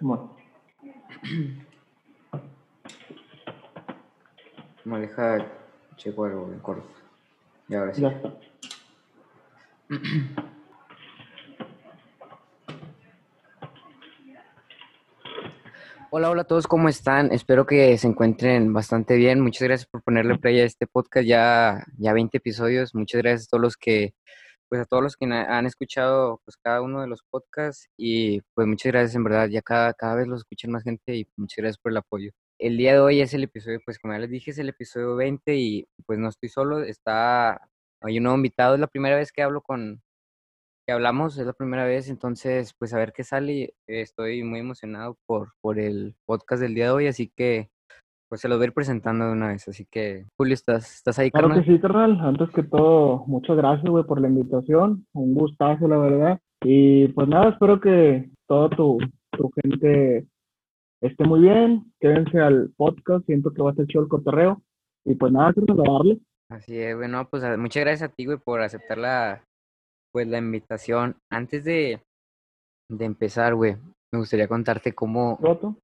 Bueno, No, deja, checo algo en corto. Y ahora sí. ya está. Hola, hola a todos, ¿cómo están? Espero que se encuentren bastante bien. Muchas gracias por ponerle play a este podcast, ya, ya 20 episodios. Muchas gracias a todos los que, pues a todos los que han escuchado pues cada uno de los podcasts y pues muchas gracias en verdad, ya cada, cada vez los escuchan más gente y muchas gracias por el apoyo. El día de hoy es el episodio, pues como ya les dije, es el episodio 20 y pues no estoy solo, está, hay un nuevo invitado, es la primera vez que hablo con, que hablamos, es la primera vez, entonces pues a ver qué sale. Estoy muy emocionado por, por el podcast del día de hoy, así que pues se los voy a ir presentando de una vez. Así que, Julio, ¿estás, estás ahí, Claro que carnal? sí, carnal. Antes que todo, muchas gracias, güey, por la invitación. Un gustazo, la verdad. Y pues nada, espero que toda tu, tu gente esté muy bien. Quédense al podcast. Siento que va a ser chido el cotorreo. Y pues nada, carnal, a darle. Así es, bueno, pues muchas gracias a ti, güey, por aceptar la, pues, la invitación. Antes de, de empezar, güey, me gustaría contarte cómo, ¿Roto?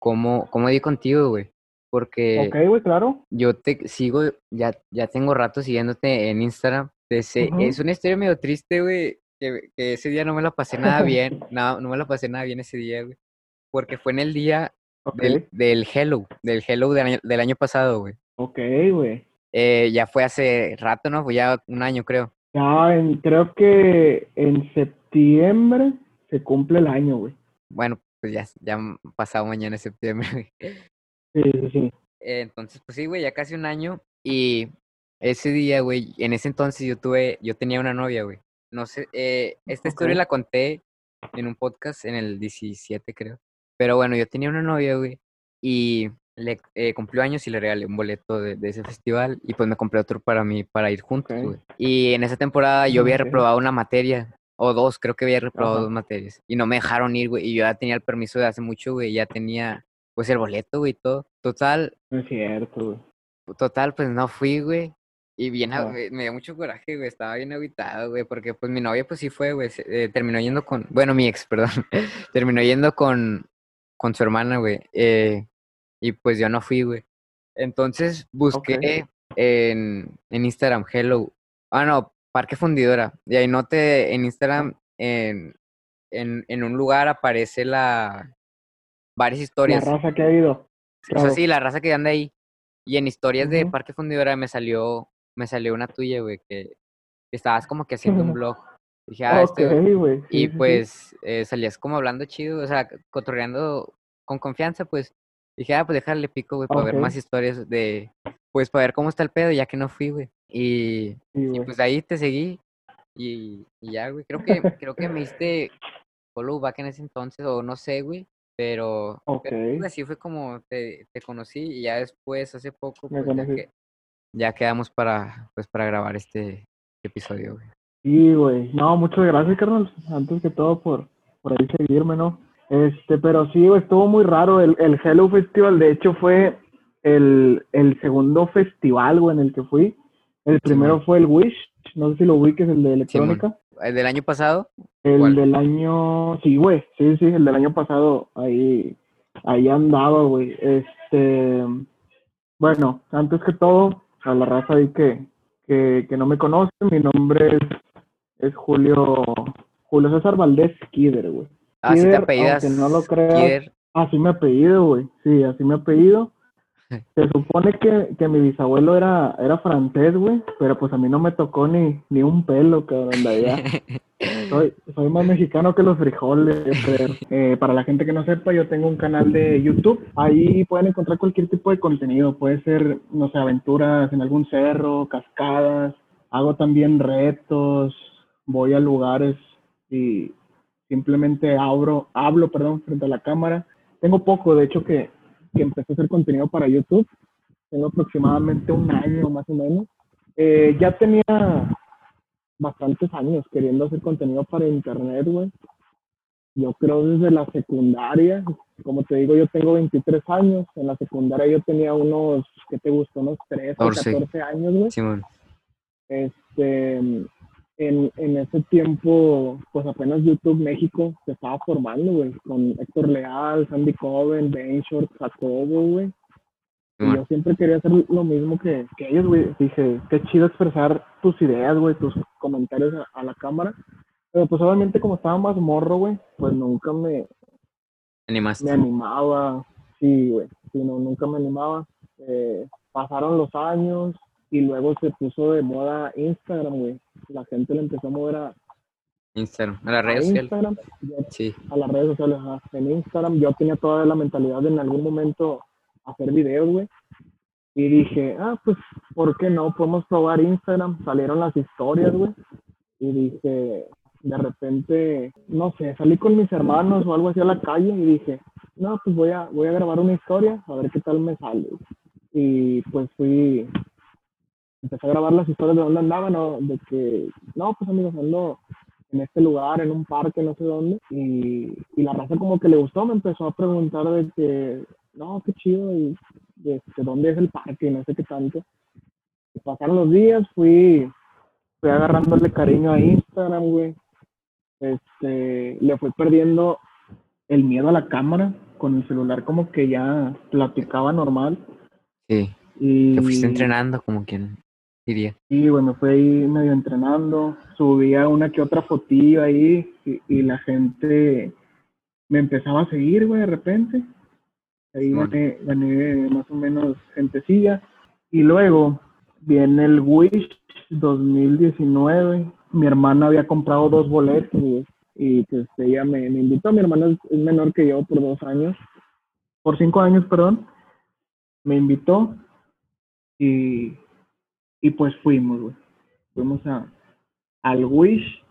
cómo, cómo di contigo, güey, porque Ok, güey, claro. yo te sigo, ya, ya tengo rato siguiéndote en Instagram. Ujú. Es una historia medio triste, güey, que, que ese día no me la pasé nada bien, no, no me la pasé nada bien ese día, güey, porque fue en el día del, del Hello, del Hello del año, del año pasado, güey. ok, güey. Eh, ya fue hace rato, ¿no? Fue ya un año, creo. Ya, en- creo que en septiembre se cumple el año, güey. Bueno, pues ya, ya pasado mañana septiembre, güey. Sí, sí, sí. Eh, Entonces, pues sí, güey, ya casi un año. Y ese día, güey, en ese entonces yo tuve, yo tenía una novia, güey. No sé, eh, esta historia la conté en un podcast en el 17, creo. Pero bueno, yo tenía una novia, güey, y le eh, cumplió años y le regalé un boleto de, de ese festival y pues me compré otro para mí, para ir juntos, güey. Y en esa temporada yo había Ok. reprobado una materia, o dos, creo que había reprobado Ajá. dos materias. Y no me dejaron ir, güey, y yo ya tenía el permiso de hace mucho, güey, ya tenía, pues, el boleto, güey, y todo. Total, No es cierto, güey. Total, pues no fui, güey. Y bien, Ah. a- me dio mucho coraje, güey. Estaba bien agüitado, güey. Porque pues mi novia, pues sí fue, güey. eh, terminó yendo con, bueno, mi ex, perdón. terminó yendo con, con su hermana, güey. eh, y pues yo no fui, güey. Entonces busqué en, en Instagram, Hello. Ah, no, Parque Fundidora. Y ahí noté en Instagram, en, en, en un lugar aparece la, varias La historias. raza que ha ido. O sea, Claro. sí, la raza que anda ahí. Y en historias de. Parque Fundidora me salió, me salió una tuya, güey, que estabas como que haciendo un blog. Dije, ah, Ok, este, güey. y pues eh, salías como hablando chido, o sea, cotorreando con confianza, pues. Dije, ah, pues déjale pico, güey, para ver más historias de, pues para ver cómo está el pedo, ya que no fui, güey. Y, Sí, y güey. pues ahí te seguí y, y ya, güey. Creo que, creo que me diste follow back en ese entonces, o no sé, güey, pero, así fue como te, te conocí y ya después, hace poco, pues ya, conocí. que, ya quedamos para, pues, para grabar este episodio, güey. Sí, güey. No, muchas gracias, carnal. Antes que todo por, por ahí seguirme, ¿no? Este, pero sí, güey, estuvo muy raro. El, el Hello Festival, de hecho, fue el, el segundo festival, güey, en el que fui. El primero fue el Wish. No sé si lo ubiques, el de electrónica. ¿El del año pasado? El ¿Cuál? del año, sí, güey, sí, sí, el del año pasado, ahí, ahí andaba, güey. Este, bueno, antes que todo, a la raza ahí que, que, que no me conoce, mi nombre es, es Julio, Julio César Valdés Kider, güey. Ah, sí te Kider, apellidas aunque no lo creas, Kider. Así me apellido, güey, sí, así me apellido. Se supone que, que mi bisabuelo era, era francés, güey, pero pues a mí no me tocó ni, ni un pelo, cabrón, de allá. Soy, soy más mexicano que los frijoles, creo. Eh, para la gente que no sepa, yo tengo un canal de YouTube. Ahí pueden encontrar cualquier tipo de contenido. Puede ser, no sé, aventuras en algún cerro, cascadas. Hago también retos. Voy a lugares y simplemente abro, hablo, perdón, frente a la cámara. Tengo poco, de hecho, que, que empecé a hacer contenido para YouTube. Tengo aproximadamente un año más o menos. Eh, ya tenía bastantes años queriendo hacer contenido para internet, güey. Yo creo desde la secundaria, como te digo, yo tengo 23 años. En la secundaria yo tenía unos, ¿qué te gusta? Unos 13, 14. 14 años, güey. Simón. Este, en, en ese tiempo, pues apenas YouTube México se estaba formando, güey, con Héctor Leal, Sandy Coven, Ben Short, Jacobo, güey. Y yo siempre quería hacer lo mismo que, que ellos, güey. Dije, qué chido expresar tus ideas, güey, tus comentarios a, la cámara. Pero pues obviamente como estaba más morro, güey, pues nunca me... ¿Animaste? Me animaba. Sí, güey. Sí, no, nunca me animaba. Eh, pasaron los años y luego se puso de moda Instagram, güey. La gente le empezó a mover a... Instagram, a las redes sociales. sí. A las redes sociales, en Instagram. Yo tenía toda la mentalidad de en algún momento hacer videos, güey. Y dije, ah, pues, ¿por qué no? Podemos probar Instagram. Salieron las historias, güey. Y dije, de repente, no sé, salí con mis hermanos o algo así a la calle y dije, no, pues voy a, voy a grabar una historia, a ver qué tal me sale. Y pues fui, empecé a grabar las historias de dónde andaba, ¿no? De que, no, pues amigos, ando en este lugar, en un parque, no sé dónde. Y, y la raza como que le gustó, me empezó a preguntar de que, no, qué chido, y de, dónde es el parque, y no sé qué tanto. Y pasaron los días, fui, fui agarrándole cariño a Instagram, güey. Este, le fui perdiendo el miedo a la cámara, con el celular como que ya platicaba normal. Sí. Y... Te fuiste entrenando como quien diría. Sí, bueno, fui ahí medio entrenando, subía una que otra fotillo ahí y, y la gente me empezaba a seguir, güey, de repente. Ahí gané, más o menos gentecilla. Y luego viene el Wish 2019. Mi hermana había comprado dos boletos y, pues ella me, invitó. Mi hermana es, menor que yo por dos años, por cinco años, perdón. Me invitó y, y pues fuimos, güey. Fuimos a, al Wish.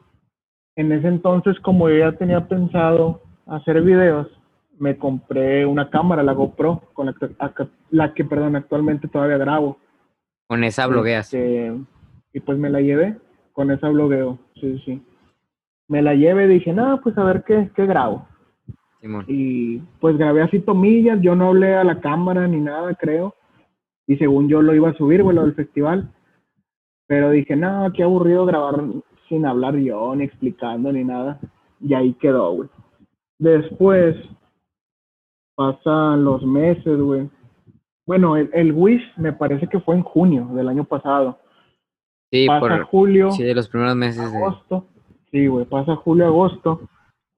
En ese entonces, como yo ya tenía pensado hacer videos, me compré una cámara, la GoPro, con la que, la que perdón, actualmente todavía grabo. Con esa blogueas. Este, y pues me la llevé, con esa blogueo, sí, sí. Me la llevé y dije, no, pues a ver qué, qué grabo. Y pues grabé así tomillas, yo no hablé a la cámara ni nada, creo. Y según yo lo iba a subir, güey, lo del festival. Pero dije, no, qué aburrido grabar sin hablar yo, ni explicando, ni nada. Y ahí quedó, güey. Después pasan los meses, güey. Bueno, el, el, Wish me parece que fue en junio del año pasado. Sí, pasa julio. Sí, de los primeros meses. Agosto. Sí, güey, pasa julio, agosto.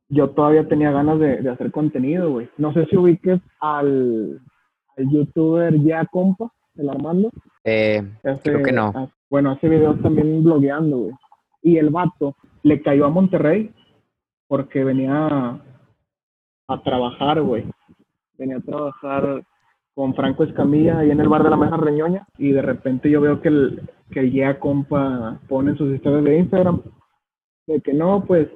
Yo todavía tenía ganas de, hacer contenido, güey. No sé si ubiques al, al youtuber Ya Compa, el Armando. Eh, creo que no. Bueno, hace videos también blogueando, güey. Y el vato le cayó a Monterrey porque venía a trabajar, güey venía a trabajar con Franco Escamilla ahí en el bar de la Mesa Reñoña y de repente yo veo que el que ya compa pone sus historias de Instagram de que no, pues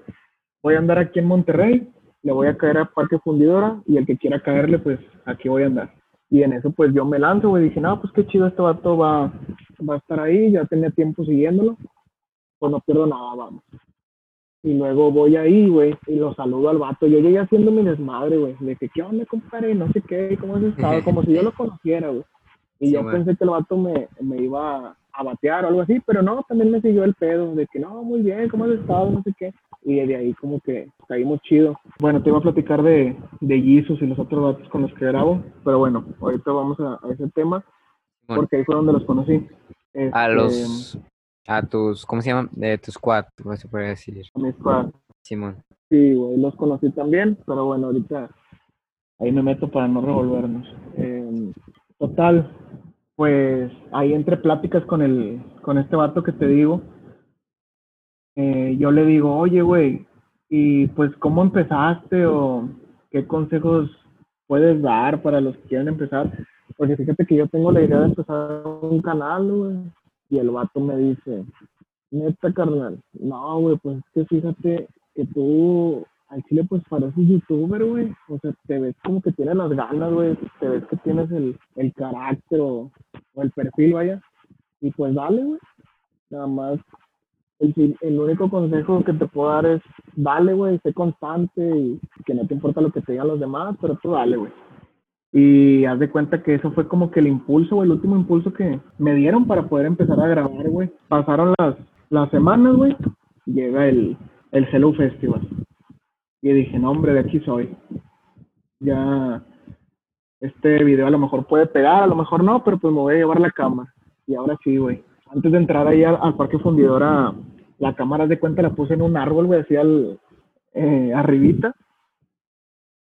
voy a andar aquí en Monterrey, le voy a caer a Parque Fundidora y el que quiera caerle, pues aquí voy a andar. Y en eso pues yo me lanzo, güey, dije, no, pues qué chido este vato va, va a estar ahí, ya tenía tiempo siguiéndolo, pues no pierdo nada, vamos. Y luego voy ahí, güey, y lo saludo al vato. Yo llegué haciendo mi desmadre, güey. Le dije, ¿qué onda, compadre? No sé qué, ¿cómo has estado? Como si yo lo conociera, güey. Y yo pensé que el vato me, me iba a batear o algo así, pero no, también me siguió el pedo de que no, muy bien, ¿cómo has estado? No sé qué. Y de ahí como que caímos chido. Bueno, te iba a platicar de, de Jesus y los otros vatos con los que grabo, pero bueno, ahorita vamos a, ese tema, porque ahí fue donde los conocí. a los este, a tus, ¿cómo se llaman? De tu squad, se puede decir. A mi squad. Simón. Sí, güey, los conocí también, pero bueno, ahorita ahí me meto para no revolvernos. Em, total, pues ahí entre pláticas con el, con este vato que te digo, eh, yo le digo, oye, güey, y pues cómo empezaste o qué consejos puedes dar para los que quieran empezar. Porque fíjate que yo tengo la idea de empezar un canal, güey, y el vato me dice, neta, carnal, no, güey, pues es que fíjate que tú al chile pues pareces youtuber, güey. O sea, te ves como que tienes las ganas, güey. Te ves que tienes el, el carácter o, el perfil, vaya. Y pues dale, güey. Nada más, el, el único consejo que te puedo dar es dale, güey, sé constante y que no te importa lo que te digan los demás, pero tú dale, güey. Y haz de cuenta que eso fue como que el impulso, güey, el último impulso que me dieron para poder empezar a grabar, güey. Pasaron las, las semanas, güey. llega el, el Hello Festival. Y dije, no, hombre, de aquí soy. Ya, este video a lo mejor puede pegar, a lo mejor no, pero pues me voy a llevar la cámara. Y ahora sí, güey. Antes de entrar ahí al, parque fundidora, la cámara de cuenta la puse en un árbol, güey, así al, eh, arribita.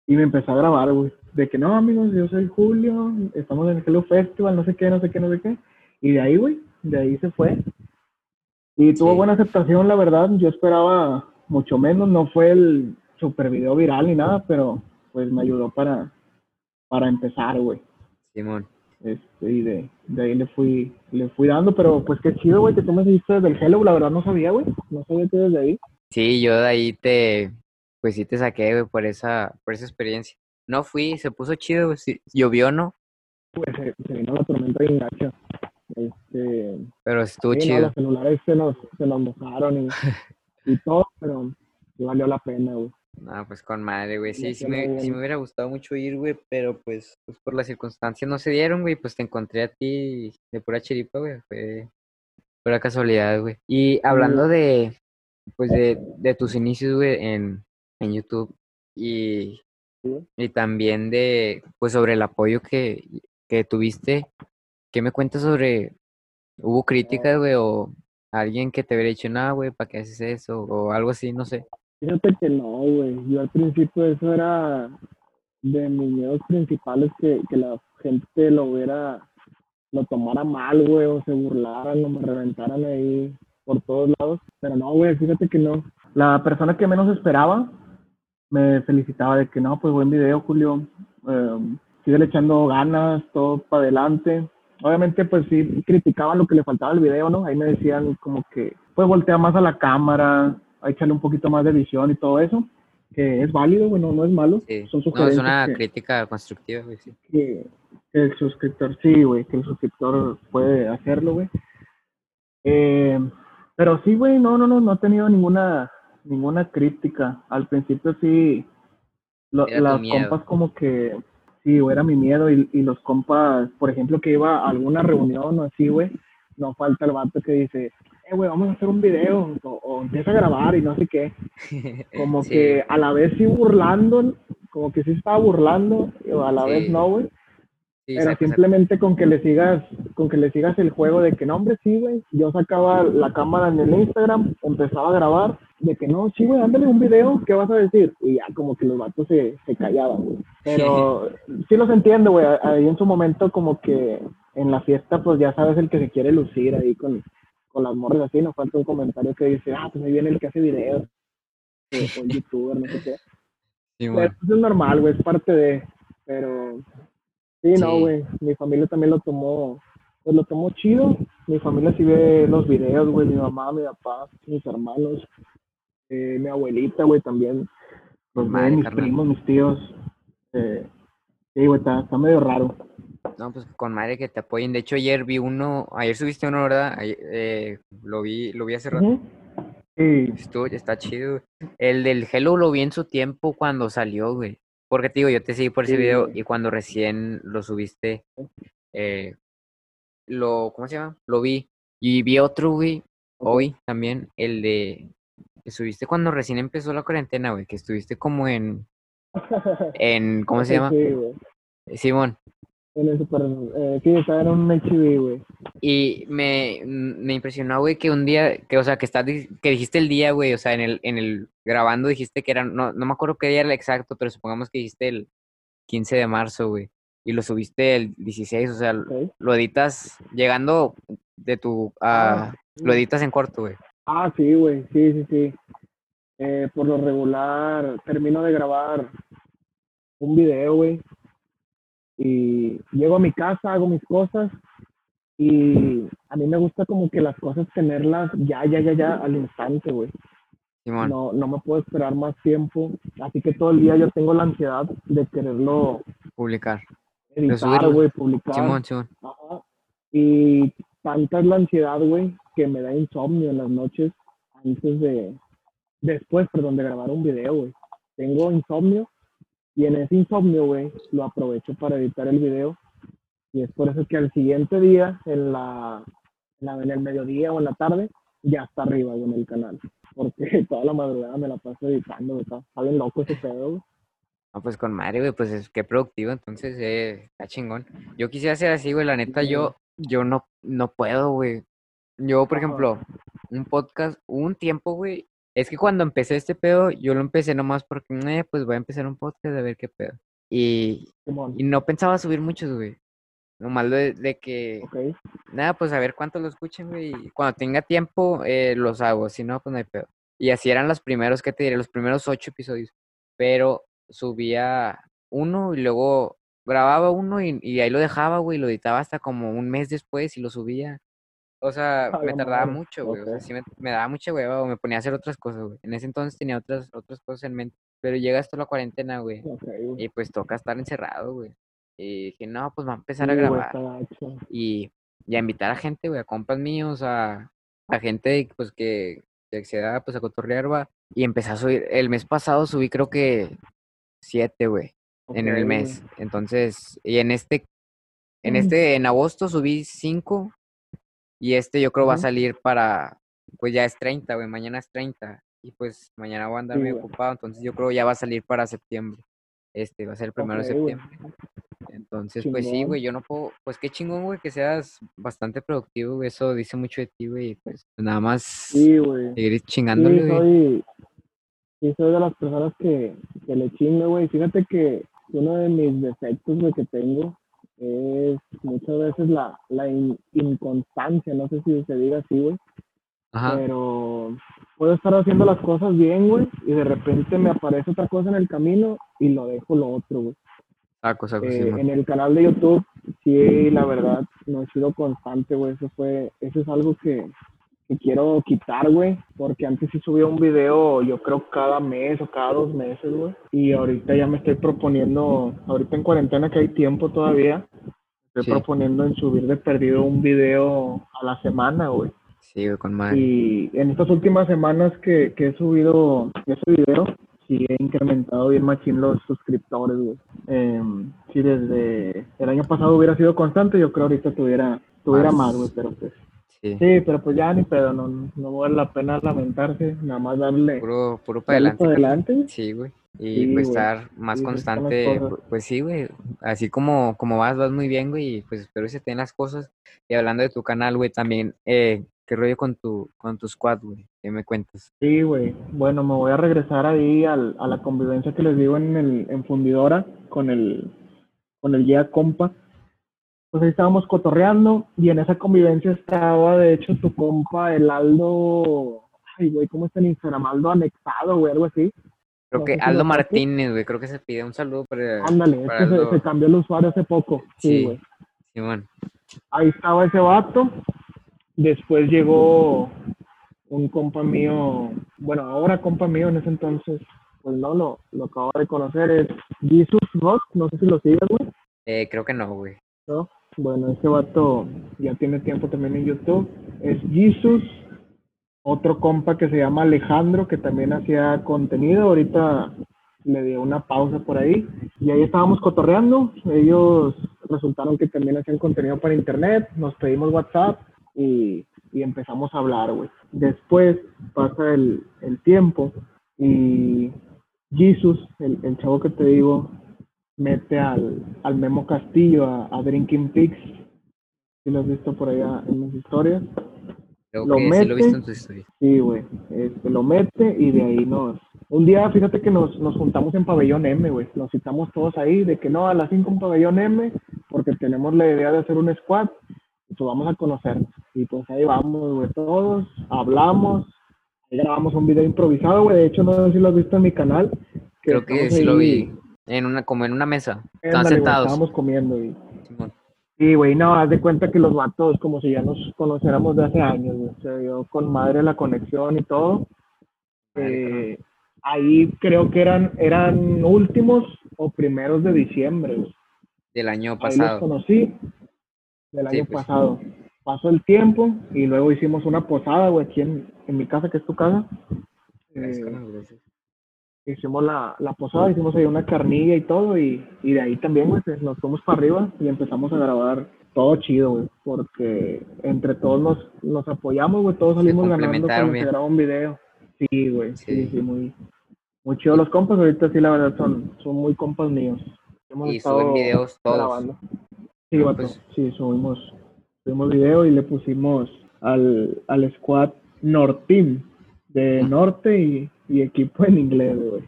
Y me empecé a grabar, güey. De que no, amigos, yo soy Julio, estamos en el Hello Festival, no sé qué, no sé qué, no sé qué. Y de ahí, güey, de ahí se fue. Y tuvo buena aceptación, la verdad. Yo esperaba mucho menos. No fue el super video viral ni nada, pero pues me ayudó para, para empezar, güey. Simón. Este, y de, de, ahí le fui, le fui dando, pero pues qué chido, güey, que tú me dijiste del Hello, la verdad no sabía, güey. No sabía que desde ahí. Sí, yo de ahí te, pues sí te saqué, güey, por esa, por esa experiencia. No fui, se puso chido, güey. Sí, llovió, ¿no? Pues se, se vino la tormenta bien gacha. Este, pero estuvo chido. los celulares se nos, se nos mojaron y, y todo, pero sí valió la pena, güey. No, pues con madre, güey. Sí, sí me, sí me, hubiera gustado mucho ir, güey, pero pues, pues por las circunstancias no se dieron, güey. Pues te encontré a ti de pura chiripa, güey. Fue pura casualidad, güey. Y hablando de, pues de, de tus inicios, güey, en, en YouTube y, y también de, pues sobre el apoyo que, que tuviste ¿Qué me cuentas sobre, hubo críticas, güey, o alguien que te hubiera dicho, nada, güey, ¿para qué haces eso? O algo así, no sé. Fíjate que no, güey. Yo al principio eso era de mis miedos principales que, que la gente lo hubiera, lo tomara mal, güey, o se burlaran o me reventaran ahí por todos lados. Pero no, güey, fíjate que no. La persona que menos esperaba me felicitaba de que no, pues buen video, Julio. Eh, sigue echando ganas, todo para adelante obviamente pues sí criticaban lo que le faltaba al video, ¿no? Ahí me decían como que pues voltea más a la cámara, a echarle un poquito más de visión y todo eso, que es válido, bueno, no es malo. Sí. Son no, es una crítica constructiva, güey, sí. Que, el suscriptor, sí, güey, que el suscriptor puede hacerlo, güey. Eh, pero sí, güey, no, no, no, no he tenido ninguna, ninguna crítica. Al principio sí, las compas como que Sí, era mi miedo y, y, los compas, por ejemplo, que iba a alguna reunión o así, güey, no falta el vato que dice, eh, güey, vamos a hacer un video o, empieza a grabar y no sé qué. Como que a la vez sí burlando, como que sí estaba burlando, o a la vez no, güey. Pero simplemente con que le sigas, con que le sigas el juego de que no, hombre, sí, güey. Yo sacaba la cámara en el Instagram, empezaba a grabar, de que no, sí, güey, ándale un video, ¿qué vas a decir? Y ya como que los vatos se, se callaban, güey. Pero sí los entiendo, güey. Ahí en su momento como que en la fiesta, pues ya sabes el que se quiere lucir ahí con, con las morras así, nos falta un comentario que dice, ah, pues ahí viene el que hace videos, o, youtuber, no sé qué. Sí. Eso es normal, güey, es parte de, pero Sí, no, güey. Mi familia también lo tomó, pues lo tomó chido. Mi familia sí ve los videos, güey. Mi mamá, mi papá, mis hermanos, eh, mi abuelita, güey, también. Los madre, mis primos, mis tíos. Eh, sí, güey, está, está, medio raro. No, pues con madre que te apoyen. De hecho, ayer vi uno, ayer subiste uno, ¿verdad? eh, lo vi, lo vi hace rato. Sí. Estuvo, está chido. El del Hello lo vi en su tiempo cuando salió, güey. Porque te digo, yo te seguí por ese video y cuando recién lo subiste, eh, lo, ¿cómo se llama? Lo vi. Y vi otro, güey, hoy también, el de, que subiste cuando recién empezó la cuarentena, güey, que estuviste como en, en, ¿cómo se llama? Simón. En el super, eh, sí, estaba en un HB, güey. Y me, me impresionó, güey, que un día, que, o sea, que estás, que dijiste el día, güey, o sea, en el, en el, grabando dijiste que era, no, no me acuerdo qué día era el exacto, pero supongamos que dijiste el 15 de marzo, güey. Y lo subiste el 16, o sea, lo editas llegando de tu, ah, lo editas en corto, güey. Ah, sí, güey, sí, sí, sí. Eh, por lo regular, termino de grabar un video, güey, y llego a mi casa, hago mis cosas y a mí me gusta como que las cosas tenerlas ya, ya, ya, ya al instante, güey. No, no me puedo esperar más tiempo, así que todo el día yo tengo la ansiedad de quererlo publicar. Editar, güey, publicar. Simón, Simón. Y tanta es la ansiedad, güey, que me da insomnio en las noches antes de, después, perdón, de grabar un video, güey. Tengo insomnio y en ese insomnio, güey, lo aprovecho para editar el video. Y es por eso que al siguiente día, en la, en, el mediodía o en la tarde, ya está arriba, en el canal. porque toda la madrugada me la paso editando, güey. Está, bien loco ese pedo, güey. No, pues con madre, güey, pues es que productivo, entonces eh, está chingón. Yo quisiera ser así, güey, la neta, yo, yo no, no puedo, güey. Yo, por ejemplo, un podcast, un tiempo, güey, es que cuando empecé este pedo, yo lo empecé nomás porque, eh, pues voy a empezar un podcast a ver qué pedo. Y, y no pensaba subir muchos, güey. Lo de, de que, nada, pues a ver cuántos lo escuchen, güey. y Cuando tenga tiempo, eh, los hago, si no, pues no hay pedo. Y así eran los primeros, que te diré? Los primeros ocho episodios. Pero subía uno y luego grababa uno y, y ahí lo dejaba, güey, lo editaba hasta como un mes después y lo subía. O sea, me tardaba mucho, güey. O sea, sí me, me daba mucha hueva o me ponía a hacer otras cosas, güey. En ese entonces tenía otras, otras cosas en mente. Pero llega esto la cuarentena, güey. Y pues toca estar encerrado, güey. Y dije, no, pues va a empezar a Sí, grabar y, y a invitar a gente, güey, a compas míos, a, a gente pues que, que acceda pues a cotorrear, va. Y empecé a subir, el mes pasado subí creo que siete, güey, en el mes. Entonces, y en este, en Mm. este, en agosto subí cinco y este yo creo va a salir para, pues ya es 30, güey, mañana es 30 y pues mañana voy a andar Sí, güey. ocupado, entonces yo creo ya va a salir para septiembre. Este va a ser el primero de güey. septiembre. Entonces, pues sí, güey, yo no puedo, pues qué chingón, güey, que seas bastante productivo, güey, eso dice mucho de ti, güey, pues nada más Sí, güey. seguir Sí, chingándole, güey. soy, sí, soy de las personas que, que le chingo, güey. Fíjate que uno de mis defectos, güey, que tengo es muchas veces la, la in- inconstancia, no sé si se diga así, güey, Ajá, pero puedo estar haciendo las cosas bien, güey, y de repente me aparece otra cosa en el camino y lo dejo lo otro, güey. saco, saco, Eh, Simón. en el canal de YouTube, sí, la verdad, no he sido constante, güey. Eso fue, eso es algo que, que quiero quitar, güey. Porque antes sí subía un video, yo creo, cada mes o cada dos meses, güey. Y ahorita ya me estoy proponiendo, ahorita en cuarentena que hay tiempo todavía, estoy Sí. proponiendo en subir de perdido un video a la semana, güey. Sí, güey, con madre. Y en estas últimas semanas que, que he subido ese video, sí he incrementado bien machín los suscriptores, güey. Em, si desde el año pasado hubiera sido constante, yo creo ahorita tuviera, tuviera Más. más, güey, pero pues... Sí, Sí, pero pues ya ni pedo, no, no vale la pena lamentarse, nada más darle, puro, puro para adelante. para adelante. Sí, güey. Y Sí, pues güey. estar más Sí, constante, pues sí, güey. Así como, como vas, vas muy bien, güey. Y pues espero que se te den las cosas. Y hablando de tu canal, güey, también, eh, ¿qué rollo con tu, con tu squad, güey? ¿Qué me cuentas? Sí, güey. Bueno, me voy a regresar ahí al, a la convivencia que les digo en, el, en Fundidora con el, con el guía compa. Pues ahí estábamos cotorreando y en esa convivencia estaba, de hecho, tu compa, el Aldo. Ay, güey, ¿cómo está en Instagram? Aldo anexado, güey, algo así. Creo No que si Aldo. Martínez, güey, creo que se pide un saludo para, Ándale, es para que se, cambió el usuario hace poco. Sí, Sí. güey. Simón. ahí estaba ese vato. Después llegó un compa mío, bueno, ahora compa mío en ese entonces, pues no, lo, lo acabo de conocer, es Jesus Rock, no sé si lo sigues, güey, Eh, creo que no, güey. ¿no? Bueno, ese vato ya tiene tiempo también en YouTube, es Jesus, otro compa que se llama Alejandro, que también hacía contenido, ahorita le dio una pausa por ahí, y ahí estábamos cotorreando, ellos resultaron que también hacían contenido para internet, nos pedimos WhatsApp y, empezamos a hablar, güey. Después pasa el, el tiempo y Jesus, el, el chavo que te digo, mete al, al Memo Castillo a, a Drinking Pigs, si lo has visto por allá en las historias. Creo Lo que sí lo he mete. visto en tus historias. Sí, güey, este, lo mete y de ahí nos... Un día, fíjate que nos, nos juntamos en Pabellón M, güey. Nos citamos todos ahí de que no, a las 5 en Pabellón M, porque tenemos la idea de hacer un squad pues vamos a conocernos. Y pues ahí vamos, güey, todos, hablamos, grabamos un video improvisado, güey. De hecho, no sé si lo has visto en mi canal. Creo que sí lo vi. En una, como en una mesa. Estaban Ándale, güey, sentados. estábamos comiendo y... Sí, güey, no, haz de cuenta que los vatos como si ya nos conociéramos de hace años, güey. Se dio con madre la conexión y todo. Eh, ahí creo que eran, eran últimos o primeros de diciembre, güey. Del año Ahí los pasado. conocí del Sí, año pues. pasado. Pasó el tiempo y luego hicimos una posada, güey, aquí en, en mi casa, que es tu casa. Gracias, Eh, gracias. Hicimos la, la posada, hicimos ahí una carnilla y todo, y, y de ahí también, güey, pues, nos fuimos para arriba y empezamos a grabar todo chido, güey, porque entre todos nos, nos apoyamos, güey, todos salimos ganando cuando se graba un video. Sí, güey, sí, sí, muy, muy chido. Los compas ahorita sí, la verdad, son, son muy compas míos. Hemos y suben videos todos. Grabando. Sí, pues sí, subimos, subimos video y le pusimos al, al squad Norteam, de norte y, y equipo en inglés, güey.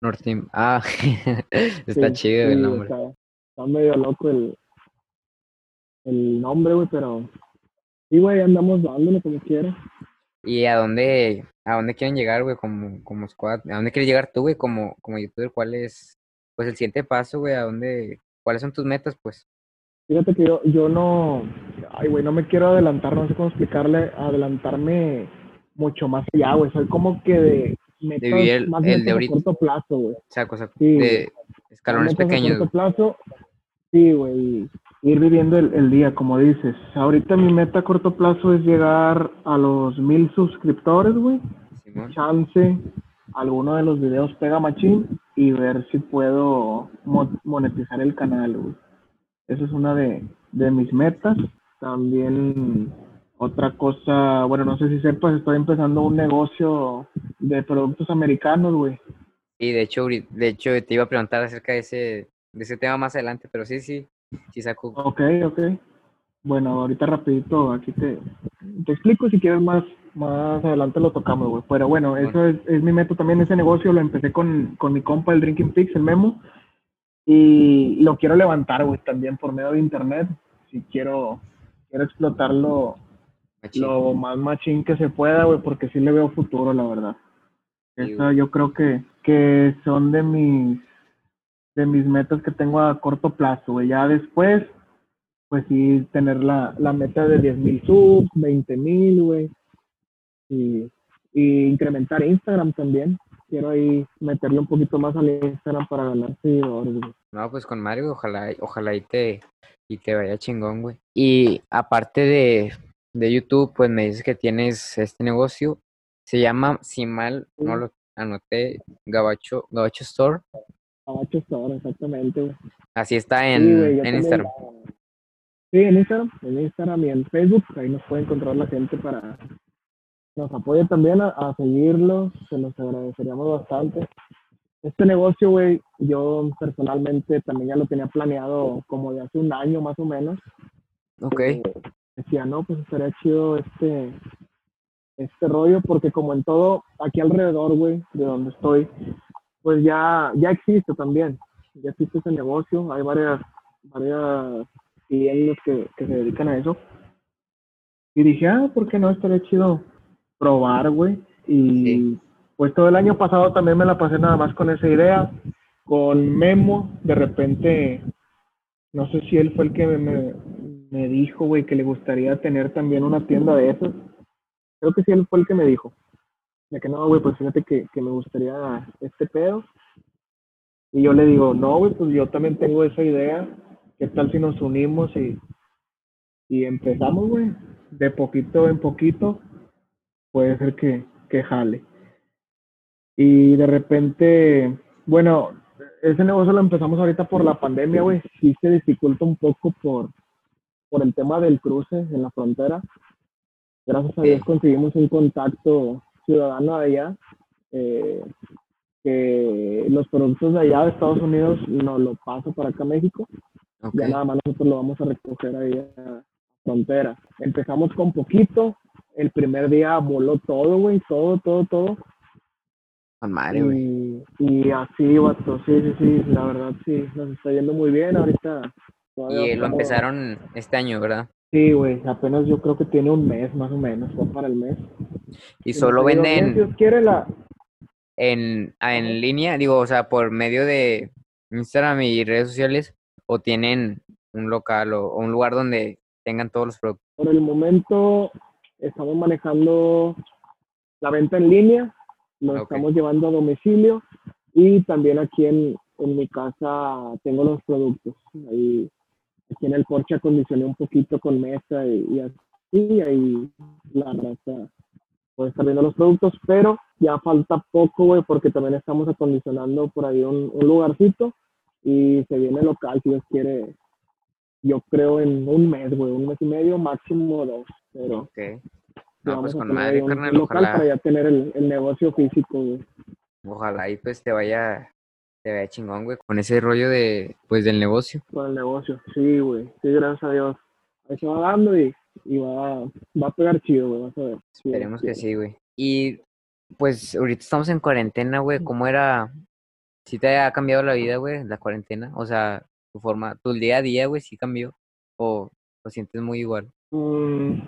Norteam, ah, está chido el nombre. Está, medio loco el, el nombre, güey, pero sí, güey, andamos dándole como quiera. ¿Y a dónde, a dónde quieren llegar, güey, como, como squad? ¿A dónde quieres llegar tú, güey, como, como youtuber? ¿Cuál es, pues, el siguiente paso, güey? ¿A dónde, cuáles son tus metas, pues? Fíjate que yo, yo no, ay, güey, no me quiero adelantar, no sé cómo explicarle, adelantarme mucho más allá, güey. Soy como que de metas el, más el de ahorita. corto plazo, güey. O sea, sí, de escalones pequeños. corto plazo, sí, güey. Ir viviendo el, el, día, como dices. Ahorita mi meta a corto plazo es llegar a los mil suscriptores, güey. Chance, alguno de los videos pega machín y ver si puedo monetizar el canal, güey. Esa es una de, mis metas. También otra cosa, bueno, no sé si sepas, estoy empezando un negocio de productos americanos, güey. Y de hecho, de hecho te iba a preguntar acerca de ese, de ese tema más adelante, pero sí, sí, sí saco. Ok, ok. Bueno, ahorita rapidito, aquí te, te explico, si quieres más, más adelante lo tocamos, güey. Pero bueno, eso es, es, mi meta también, ese negocio lo empecé con, con mi compa, el Drinking Pix, el Memo. Y lo quiero levantar, güey, también por medio de internet. Si quiero, quiero explotarlo lo más machín que se pueda, güey, porque sí le veo futuro, la verdad. Eso yo creo que, que son de mis de mis metas que tengo a corto plazo, güey. Ya después, pues sí, tener la, la meta de 10 mil subs, 20 mil, güey. Y, y incrementar Instagram también quiero ahí meterle un poquito más al Instagram para ganar seguidores, No, pues con Mario, ojalá, ojalá y te, y te vaya chingón, güey. Y aparte de, de YouTube, pues me dices que tienes este negocio. Se llama, si mal no lo anoté, Gabacho, Gabacho Store. Gabacho Store, exactamente, güey. Así está en, en Instagram. Sí, en Instagram, en Instagram y en Facebook, ahí nos puede encontrar la gente para nos apoye también a, seguirlo, se los agradeceríamos bastante. Este negocio, güey, yo personalmente también ya lo tenía planeado como de hace un año más o menos. Ok. Eh, decía, no, pues estaría chido este, este rollo, porque como en todo, aquí alrededor, güey, de donde estoy, pues ya, ya existe también. Ya existe ese negocio, hay varias, varias tiendas que, que se dedican a eso. Y dije, ah, ¿por qué no? Estaría chido probar, güey. Y pues todo el año pasado también me la pasé nada más con esa idea. Con Memo, de repente, no sé si él fue el que me, me dijo, güey, que le gustaría tener también una tienda de esas. Creo que sí, él fue el que me dijo. Ya que no, güey, pues fíjate que, que me gustaría este pedo. Y yo le digo, no, güey, pues yo también tengo esa idea. ¿Qué tal si nos unimos y, y empezamos, güey? De poquito en poquito puede ser que, que jale. Y de repente, bueno, ese negocio lo empezamos ahorita por la pandemia, güey. Sí se dificulta un poco por, por el tema del cruce en la frontera. Gracias a Dios conseguimos un contacto ciudadano de allá, eh, que los productos de allá de Estados Unidos nos lo pasa para acá a México. Ya nada más nosotros lo vamos a recoger ahí a frontera. Empezamos con poquito, el primer día voló todo, güey, todo, todo, todo. Con madre, güey. Y, así, vato, sí, sí, sí, la verdad sí, nos está yendo muy bien ahorita. Y lo empezaron este año, ¿verdad? Sí, güey, apenas yo creo que tiene un mes más o menos, fue para el mes. Y solo venden... Dios quiere la... En, en línea, digo, o sea, por medio de Instagram y redes sociales, o tienen un local o un lugar donde tengan todos los productos. Por el momento estamos manejando la venta en línea, lo estamos llevando a domicilio y también aquí en, en mi casa tengo los productos. Ahí, aquí en el porche acondicioné un poquito con mesa y, así, y ahí la raza puede estar viendo los productos, pero ya falta poco, güey, porque también estamos acondicionando por ahí un, un lugarcito y se viene local, si Dios quiere, yo creo en un mes, güey, un mes y medio, máximo dos. Pero No, pues con madre, carnal, local ojalá. para ya tener el, el negocio físico, güey. Ojalá y pues te vaya, te vaya chingón, güey, con ese rollo de, pues del negocio. Con el negocio. Sí, güey. Sí, gracias a Dios. Ahí se va dando y, y va, va a pegar chido, güey. Vas a ver. Sí, Esperemos que sí. güey. Y pues ahorita estamos en cuarentena, güey. ¿Cómo era? ¿Sí te ha cambiado la vida, güey, la cuarentena? O sea, tu forma, tu día a día, güey, sí cambió. ¿O lo sientes muy igual? Mm,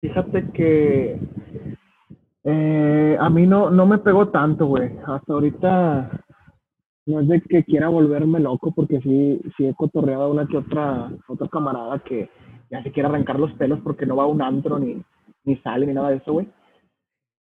fíjate que eh, a mí no, no me pegó tanto, güey. Hasta ahorita no es de que quiera volverme loco, porque sí, sí he cotorreado a una que otra, otra camarada que ya se quiere arrancar los pelos porque no va a un antro ni, ni sale ni nada de eso, güey.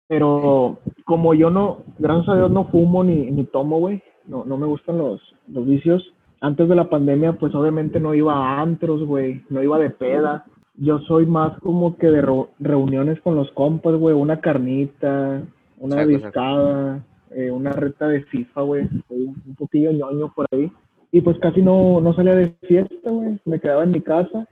Pero como yo no, gracias a Dios no fumo ni, ni tomo, güey. No, no me gustan los, los vicios. Antes de la pandemia, pues obviamente no iba a antros, güey. No iba de peda. Yo soy más como que de reu- reuniones con los compas, güey. Una carnita, una discada, eh, una reta de FIFA, güey. Un un poquillo ñoño por ahí. Y pues casi no, no salía de fiesta, güey. Me quedaba en mi casa.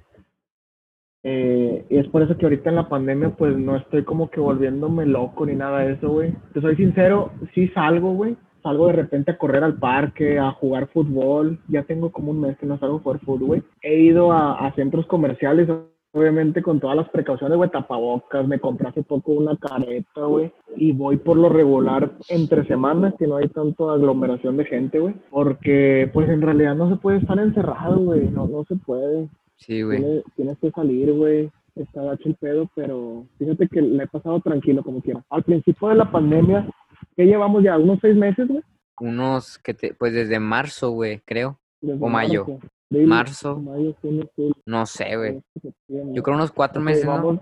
Eh, y es por eso que ahorita en la pandemia, pues no estoy como que volviéndome loco ni nada de eso, güey. Te soy sincero, sí salgo, güey. Salgo de repente a correr al parque, a jugar fútbol. Ya tengo como un mes que no salgo a jugar fútbol, güey. He ido a, a centros comerciales, obviamente con todas las precauciones, güey, tapabocas. Me compré hace poco una careta, güey. Y voy por lo regular entre semanas, que no hay tanto aglomeración de gente, güey. Porque, pues en realidad no se puede estar encerrado, güey. No, no se puede Sí, güey. tienes, tienes que salir, güey. Está gacho el pedo, pero fíjate que le he pasado tranquilo como quiera. Al principio de la pandemia, ¿qué llevamos ya? ¿Unos seis meses, güey? Unos que te, pues desde marzo, güey, creo. Desde O mayo. marzo. Marzo. Mayo, junio, julio, No sé, güey. Yo creo unos cuatro meses, ¿no?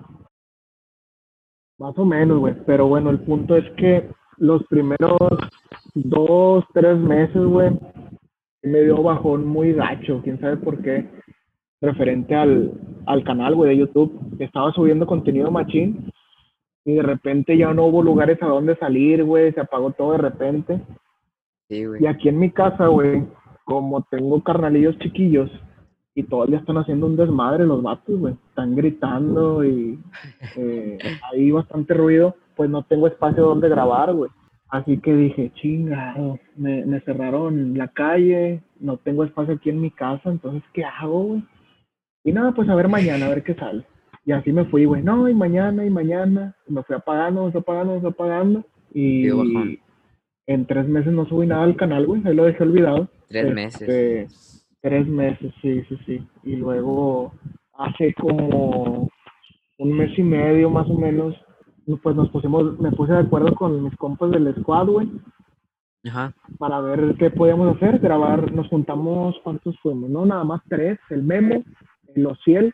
Más o menos, güey. Pero bueno, el punto es que los primeros dos, tres meses, güey, me dio bajón muy gacho. Quién sabe por qué. Referente al, al canal, güey, de YouTube. Estaba subiendo contenido machín. Y de repente ya no hubo lugares a donde salir, güey. Se apagó todo de repente. Sí, güey. Y aquí en mi casa, güey, como tengo carnalillos chiquillos y todavía están haciendo un desmadre los vatos, güey. Están gritando y eh, hay bastante ruido, pues no tengo espacio donde grabar, güey. Así que dije, chingado, me, cerraron la calle, no tengo espacio aquí en mi casa, entonces, ¿qué hago, güey? Y nada, pues a ver mañana, a ver qué sale. Y así me fui, güey, no, y mañana, y mañana. Me fui apagando, me fui apagando, fui apagando. Y. en tres meses no subí nada al canal, güey, ahí lo dejé olvidado. Tres meses. Este, Tres meses, sí, sí, sí. Y luego, hace como un mes y medio más o menos, pues nos pusimos, me puse de acuerdo con mis compas del squad, güey, Ajá. para ver qué podíamos hacer, grabar, nos juntamos, ¿cuántos fuimos? No, nada más tres, el Memo, el Ociel,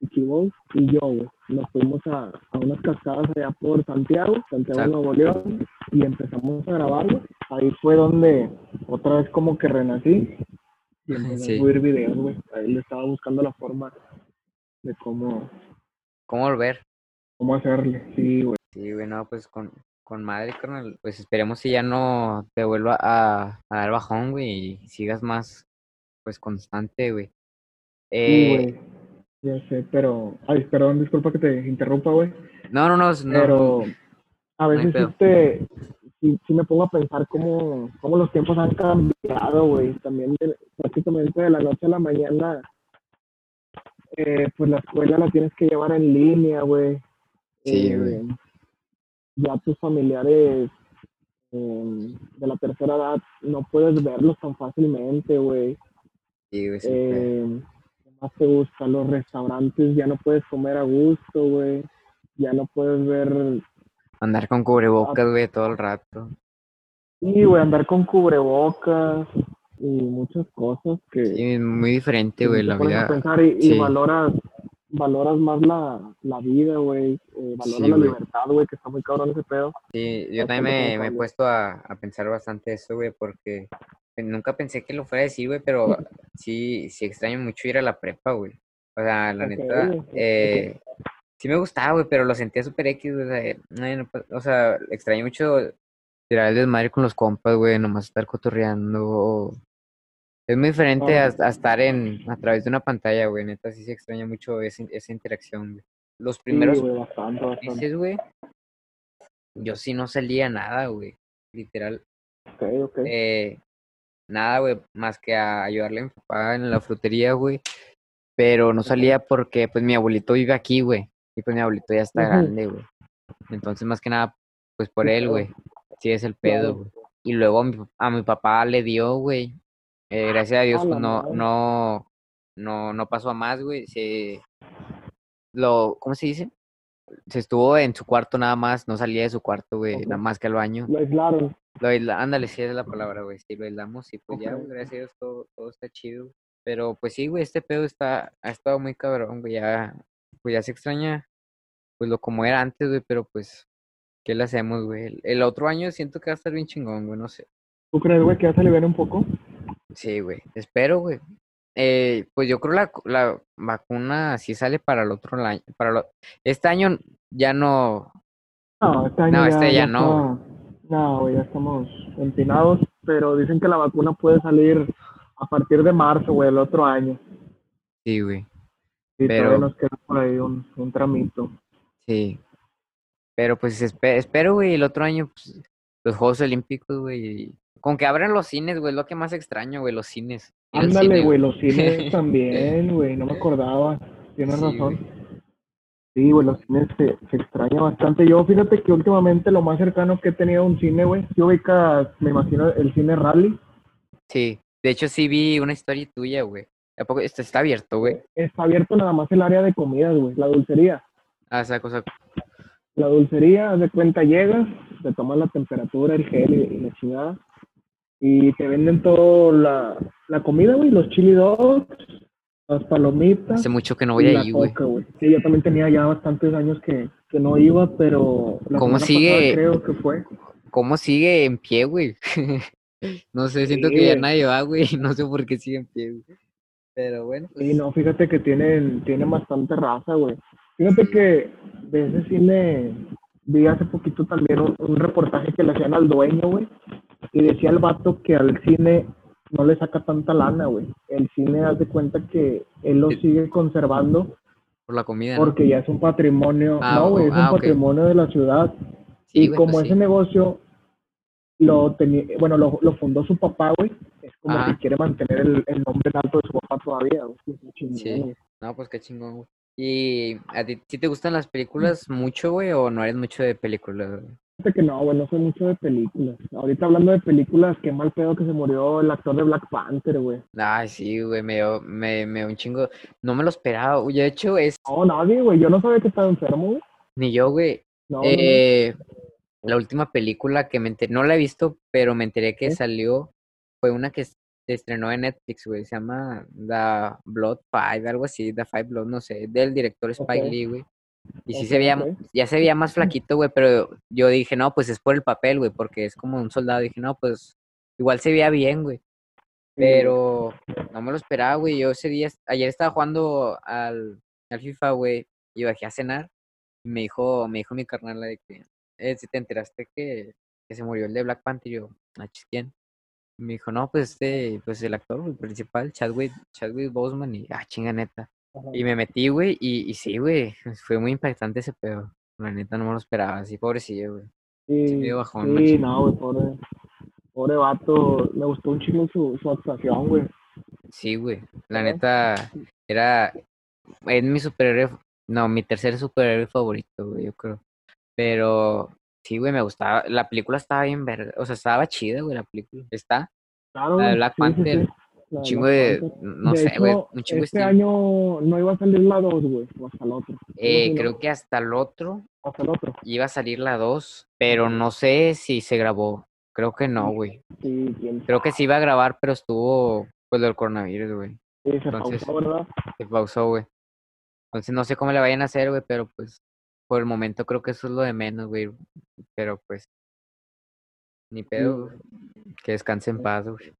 y yo. Nos fuimos a, a unas cascadas allá por Santiago, Santiago, Exacto. Nuevo León, y empezamos a grabar, güey. Ahí fue donde otra vez como que renací y empecé Sí. a subir videos, güey. Ahí le estaba buscando la forma de cómo, ¿Cómo volver? cómo hacerle, sí, güey. Sí, güey, no, pues con, con madre, carnal. Pues esperemos que ya no te vuelva a, a dar bajón, güey, y sigas más, pues, constante, güey. Sí, Eh, güey. Ya sé, pero, ay, perdón, disculpa que te interrumpa, güey. no, no, no, no, pero a veces sí, pedo. te, sí, sí me pongo a pensar cómo, cómo los tiempos han cambiado, güey. También de- prácticamente de la noche a la mañana, eh, pues la escuela la tienes que llevar en línea, güey. Sí, Eh, güey. Ya tus familiares eh, de la tercera edad no puedes verlos tan fácilmente, güey. Sí, güey, sí, pero- Eh, ¿Qué más te gusta? Los restaurantes ya no puedes comer a gusto, güey. Ya no puedes ver Andar con cubrebocas, güey, todo el rato. Sí, güey, andar con cubrebocas y muchas cosas que, Sí, es muy diferente, güey, la vida. pensar y, y sí. valoras, valoras más la, la vida, güey, eh, valoras Sí, la libertad, güey, que está muy cabrón ese pedo. Sí, yo también me, me he puesto a, a pensar bastante eso, güey, porque nunca pensé que lo fuera a decir, güey, pero sí, sí extraño mucho ir a la prepa, güey. O sea, la neta, eh, sí me gustaba, güey, pero lo sentía súper X, güey, o sea, eh, no o sea, extraño mucho tirar el desmadre con los compas, güey, nomás estar cotorreando. Es muy diferente a, estar en, a través de una pantalla, güey, neta, sí se extraña mucho esa, esa interacción, güey. los primeros Sí, güey, bastante, bastante. meses, güey, yo sí no salía nada, güey. Literal, Ok, ok. eh, nada, güey, más que a ayudarle a mi papá en la frutería, güey. Pero no salía porque, pues, mi abuelito vive aquí, güey. Y pues mi abuelito ya está grande, güey. Entonces, más que nada, pues por él, güey. Sí, es el pedo, güey. Y luego a mi, a mi papá le dio, güey. Eh, gracias a Dios, A pues no, no, no, no pasó a más, güey. Se, lo, ¿cómo se dice? Se estuvo en su cuarto nada más, no salía de su cuarto, güey, nada más que al baño. Lo aislaron. Lo ándale, sí es la palabra, güey. Sí, lo aislamos y pues ya, güey, gracias a Dios todo, todo está chido. Pero pues sí, güey, este pedo está, ha estado muy cabrón, güey. Ya, pues ya se extraña, pues lo como era antes, güey, pero pues, ¿qué le hacemos, güey? El, el otro año siento que va a estar bien chingón, güey, no sé. ¿Tú crees, güey, que se le viene un poco? Sí, güey, espero, güey. Eh, pues yo creo la, la vacuna sí sale para el otro año, para lo- este año ya no, No, este año No, ya, este ya no, está- No, ya estamos empinados, pero dicen que la vacuna puede salir a partir de marzo, güey, el otro año. sí, güey. Y Pero- todavía nos queda por ahí un, un tramito. Sí. Pero pues espe- espero, güey, el otro año, pues, los Juegos Olímpicos, güey. Con que abran los cines, güey, lo que más extraño, güey, los cines. Ándale, güey, los cines también, güey, no me acordaba. Tienes Sí, razón. Sí, güey, los cines se, se extraña bastante. Yo, fíjate que últimamente lo más cercano que he tenido a un cine, güey, si ubicas, me imagino, el cine Rally. Sí. De hecho, sí vi una historia tuya, güey. ¿A poco esto está abierto, güey? Está abierto nada más el área de comidas, güey, la dulcería. Ah, esa cosa. La dulcería, haz de cuenta, llegas, te tomas la temperatura, el gel y, y la chingada. Y te venden todo la, la comida, güey, los chili dogs, las palomitas. Hace mucho que no voy ahí, güey. Sí, yo también tenía ya bastantes años que, que no iba, pero la ¿Cómo sigue? pasada creo que fue. ¿Cómo sigue en pie, güey? No sé, siento que ya nadie va, güey. No sé por qué sigue en pie, güey. Pero bueno, pues, Sí, no, fíjate que tienen, tienen bastante raza, güey. Fíjate que de ese cine vi hace poquito también un, un reportaje que le hacían al dueño, güey. Y decía el vato que al cine no le saca tanta lana, güey. El cine, haz de cuenta que él lo sigue conservando por la comida, ¿no? porque ya es un patrimonio, Ah, no, güey, es ah, un ok. patrimonio de la ciudad. Sí, y güey, como pues ese sí. negocio lo tenía, bueno, lo, lo fundó su papá, güey, es como que quiere mantener el, el nombre en alto de su papá todavía, güey. Sí. No, pues qué chingón, güey. ¿Y a ti sí te gustan las películas mucho, güey, o no eres mucho de películas? güey? Que no, güey, no soy mucho de películas. Ahorita hablando de películas, qué mal pedo que se murió el actor de Black Panther, güey. Ay, sí, güey, me dio, me, me dio un chingo. No me lo esperaba, güey. De hecho, es No, nadie, güey, yo no sabía que estaba enfermo, güey. ni yo, güey. No. Eh, la última película que me enteré, no la he visto, pero me enteré que ¿Eh? salió, fue una que se estrenó en Netflix, güey. Se llama The Blood Five, algo así, The Five Blood, no sé, del director Spike. Lee, güey. Y sí se veía, ok. ya se veía más flaquito, güey, pero yo dije, no, pues es por el papel, güey, porque es como un soldado. Dije, no, pues igual se veía bien, güey. Pero no me lo esperaba, güey. Yo ese día, ayer estaba jugando al, al FIFA, güey, y bajé a cenar. Y me dijo, me dijo mi carnal de que, eh, si te enteraste que, que se murió el de Black Panther, yo, ah, chis, ¿quién? Y me dijo, no, pues este, pues el actor, el principal, Chadwick, Chadwick Boseman, y ah, chinga neta. Y me metí, güey, y, y sí, güey, fue muy impactante ese pedo. La neta no me lo esperaba, así pobrecillo, güey. sí Sí, me dio bajón, sí, no, güey, pobre, pobre vato. Me gustó un chingo su, su actuación, güey. Sí, güey. La neta era es mi superhéroe, no, mi tercer superhéroe favorito, güey, yo creo. Pero sí, güey, me gustaba. La película estaba bien verde, o sea, estaba chida, güey, la película. Está Claro, La de Black sí, Panther, un chingo de, no De sé, güey, un chingo de este estilo. año no iba a salir la 2, güey, o hasta el otro. Eh, sí, ¿no? creo que hasta el otro Hasta el otro. iba a salir la 2, pero no sé si se grabó. Creo que no, güey. Sí, Creo que se iba a grabar, pero estuvo, pues, del coronavirus, güey. Sí, se Entonces- pausó, ¿verdad? Se pausó, güey. Entonces no sé cómo le vayan a hacer, güey, pero pues por el momento creo que eso es lo de menos, güey. Pero pues ni pedo, güey. Que descanse en paz, güey.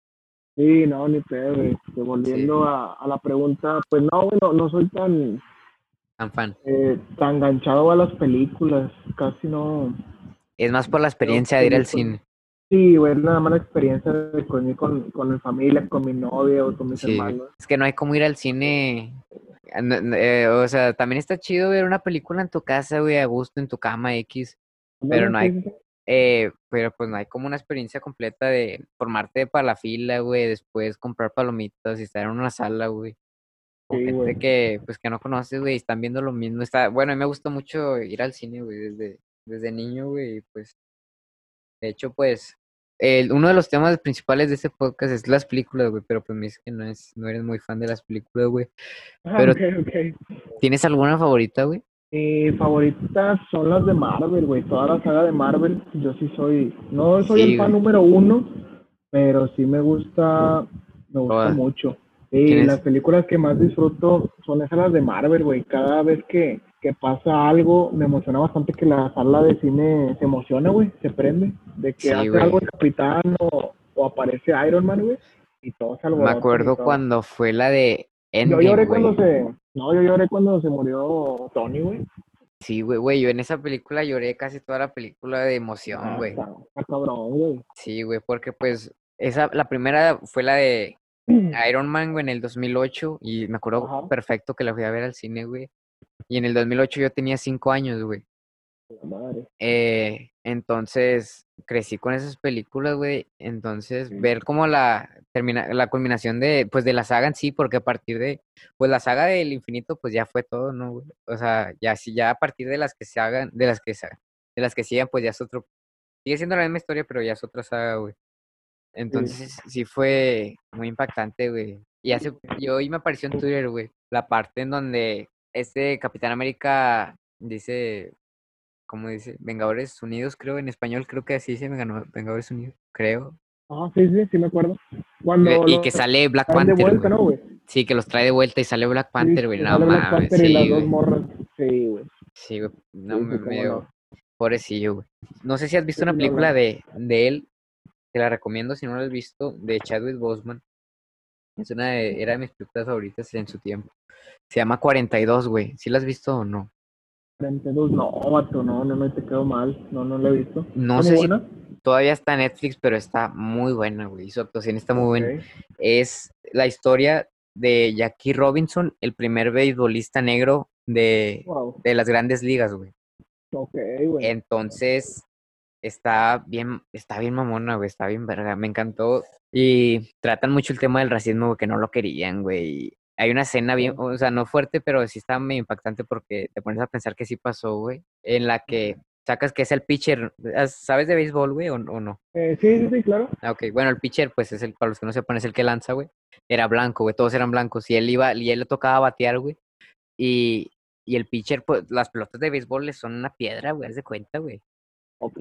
Sí, no, ni pedo. Este, Volviendo a, a la pregunta, pues no, güey, no, soy tan, Tan fan. eh, tan enganchado a las películas. Casi no. Es más por la experiencia de ir al película. cine. Sí, güey, nada más la experiencia de con, con, con mi familia, con mi novia o con mis Sí. hermanos. Es que no hay como ir al cine eh, o sea, también está chido ver una película en tu casa, güey, a gusto, en tu cama X, pero no hay, eh, pero pues no hay como una experiencia completa de formarte para la fila, güey, después comprar palomitas y estar en una sala, güey. Con gente que, pues, que no conoces, güey, y están viendo lo mismo. Está, bueno, a mí me gusta mucho ir al cine, güey, desde, desde niño, güey, pues, de hecho, pues, el, uno de los temas principales de este podcast es las películas, güey, pero pues me dice que no, es, no eres muy fan de las películas, güey. Ah, pero, ok, ¿tienes alguna favorita, güey? Eh, favoritas son las de Marvel, güey. Toda la saga de Marvel. Yo sí soy. No soy Sí, el fan güey. número uno, pero sí me gusta. Me gusta mucho. ¿Quién Y es? las películas que más disfruto son esas las de Marvel, güey. Cada vez que, que pasa algo, me emociona bastante que la sala de cine se emociona, güey. Se prende. De que Sí, hace güey. algo el capitán o, o aparece Iron Man, güey. Y todo se Me acuerdo cuando fue la de Yo Endgame, lloré güey. cuando se. No, yo lloré cuando se murió Tony, güey. Sí, güey, güey, yo en esa película lloré casi toda la película de emoción, Ah, güey. está cabrón, güey. Sí, güey, porque pues esa, la primera fue la de Iron Man, güey, en el 2008 y me acuerdo Ajá. perfecto que la fui a ver al cine, güey. Y en el 2008 yo tenía cinco años, güey. Eh, entonces crecí con esas películas, güey. Entonces Sí. ver como la termina, la culminación de, pues, de la saga en sí, porque a partir de, pues, la saga del infinito, pues, ya fue todo, ¿no, güey? O sea, ya sí, ya a partir de las que se hagan, de las que se, de las que sigan, pues, ya es otro, sigue siendo la misma historia, pero ya es otra saga, güey. Entonces sí fue muy impactante, güey. Y hace, yo hoy me apareció en Twitter, güey, la parte en donde este Capitán América dice, ¿cómo dice? Vengadores Unidos, creo, en español creo que así dice Venga- Vengadores Unidos, creo. Ah, sí, sí, sí me acuerdo. Cuando Y, que sale Black traen de Panther, vuelta. ¿no, güey? Sí, que los trae de vuelta y sale Black Sí, Panther, güey. que No mames, Panther las sí, dos güey. morras. Sí, güey. Sí, güey. No Sí, me sí, veo. no. Pobrecillo, güey. No sé si has visto Sí, una sí, película no. de, de él. Te la recomiendo si no la has visto. De Chadwick Boseman. Es una de, era de mis películas favoritas en su tiempo. Se llama 42, güey. ¿Sí la has visto o no? 42, no, vato, no, no, no te quedo mal. No, no la he visto. No ¿Está sé si todavía está en Netflix, pero está muy buena, güey. Su actuación está muy buena. Es la historia de Jackie Robinson, el primer beisbolista negro de, Wow. de las grandes ligas, güey. Ok, güey. Entonces, está bien, está bien mamona, güey, está bien verga, me encantó. Y tratan mucho el tema del racismo, güey, que no lo querían, güey. Hay una escena bien, o sea, no fuerte, pero sí está medio impactante porque te pones a pensar que sí pasó, güey, en la que sacas que es el pitcher, ¿has- ¿sabes de béisbol, güey, o, o no? Eh, sí, sí, sí, claro. Ah, ok, bueno, el pitcher, pues es el, para los que no sepan, es el que lanza, güey. Era blanco, güey, todos eran blancos. Y él iba, y él le tocaba batear, güey. Y, y el pitcher, pues, las pelotas de béisbol le son una piedra, güey, haz de cuenta, güey. Ok.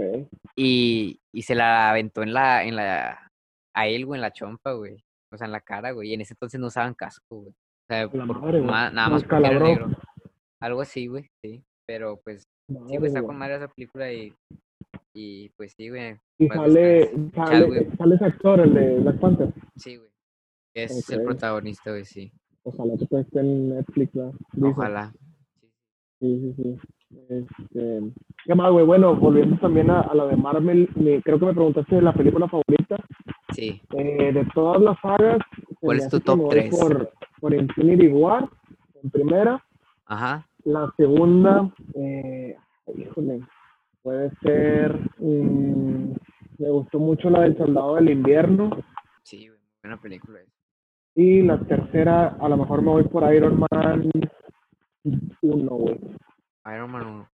Y, y se la aventó en la, en la, a él, güey, en la chompa, güey. O sea, en la cara, güey. Y en ese entonces no usaban casco, güey. O sea, La por- madre, güey. ma- nada más porque era calabró. negro. Algo así, güey, sí. Pero pues, sí, güey, está con madre esa película y, y pues sí, güey. Y sale, sale, Chadwick. sale ese actor, el de Black Panther. Sí, güey. Es el protagonista, güey, sí. Ojalá que esté en Netflix. Ojalá. Sí, sí, sí. Este, ¿Qué más, güey? Bueno, volviendo también a, a la de Marvel, me- creo que me preguntaste de la película favorita. Sí. Eh, de todas las sagas, ¿Cuál es tu top me voy tres? Por, por Infinity War, en primera. Ajá. La segunda, eh, híjole, puede ser. mm, me gustó mucho la del Soldado del Invierno. Sí. Buena película. Y la tercera, a lo mejor me voy por Iron Man 1, güey. Iron Man 1.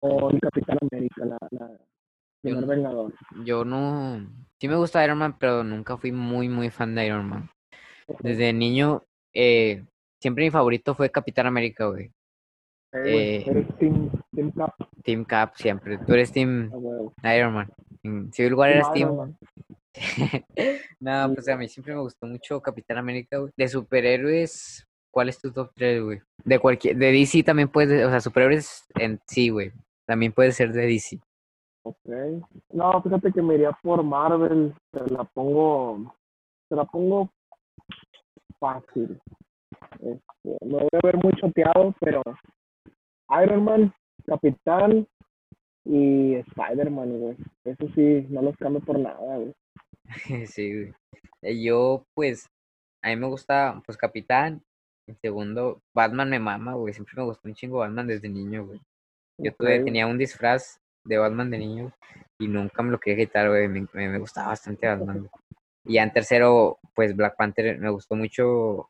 O el Capitán América, la, la primer no- Vengador. Yo no. Sí me gusta Iron Man, pero nunca fui muy, muy fan de Iron Man. Desde niño, eh, siempre mi favorito fue Capitán América, güey. Eh, eh, eres Team, team Cap, Team Cap, siempre. Tú eres Team huevo. Iron Man. En Civil War eras Team no, pues a mí siempre me gustó mucho Capitán América, güey. De superhéroes, ¿cuál es tu top 3, güey? De cualquier, de DC también puedes, o sea, superhéroes en sí, güey. También puede ser de DC. Ok. No, fíjate que me iría por Marvel. Te la pongo. Te la pongo fácil. Este, me voy a ver muy choteado, pero Iron Man, Capitán y Spider-Man, güey. Eso sí, no los cambio por nada, güey. Sí, güey. Eh, Yo, pues, a mí me gusta, pues, Capitán, En segundo, Batman me mama, güey. Siempre me gustó un chingo Batman desde niño, güey. Yo tuve, tenía un disfraz de Batman de niño y nunca me lo quería quitar, güey. Me, me, gustaba bastante Batman. Y ya en tercero, pues Black Panther me gustó mucho.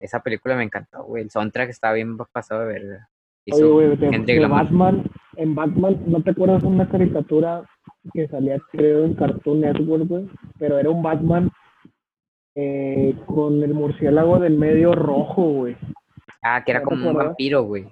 Esa película me encantó, güey. El soundtrack estaba bien pasado de verga. Oye, güey, de, Batman, en Batman, ¿no te acuerdas una caricatura que salía, creo, en Cartoon Network, güey? Pero era un Batman eh, con el murciélago del medio rojo, güey. Ah, que era como un vampiro, güey.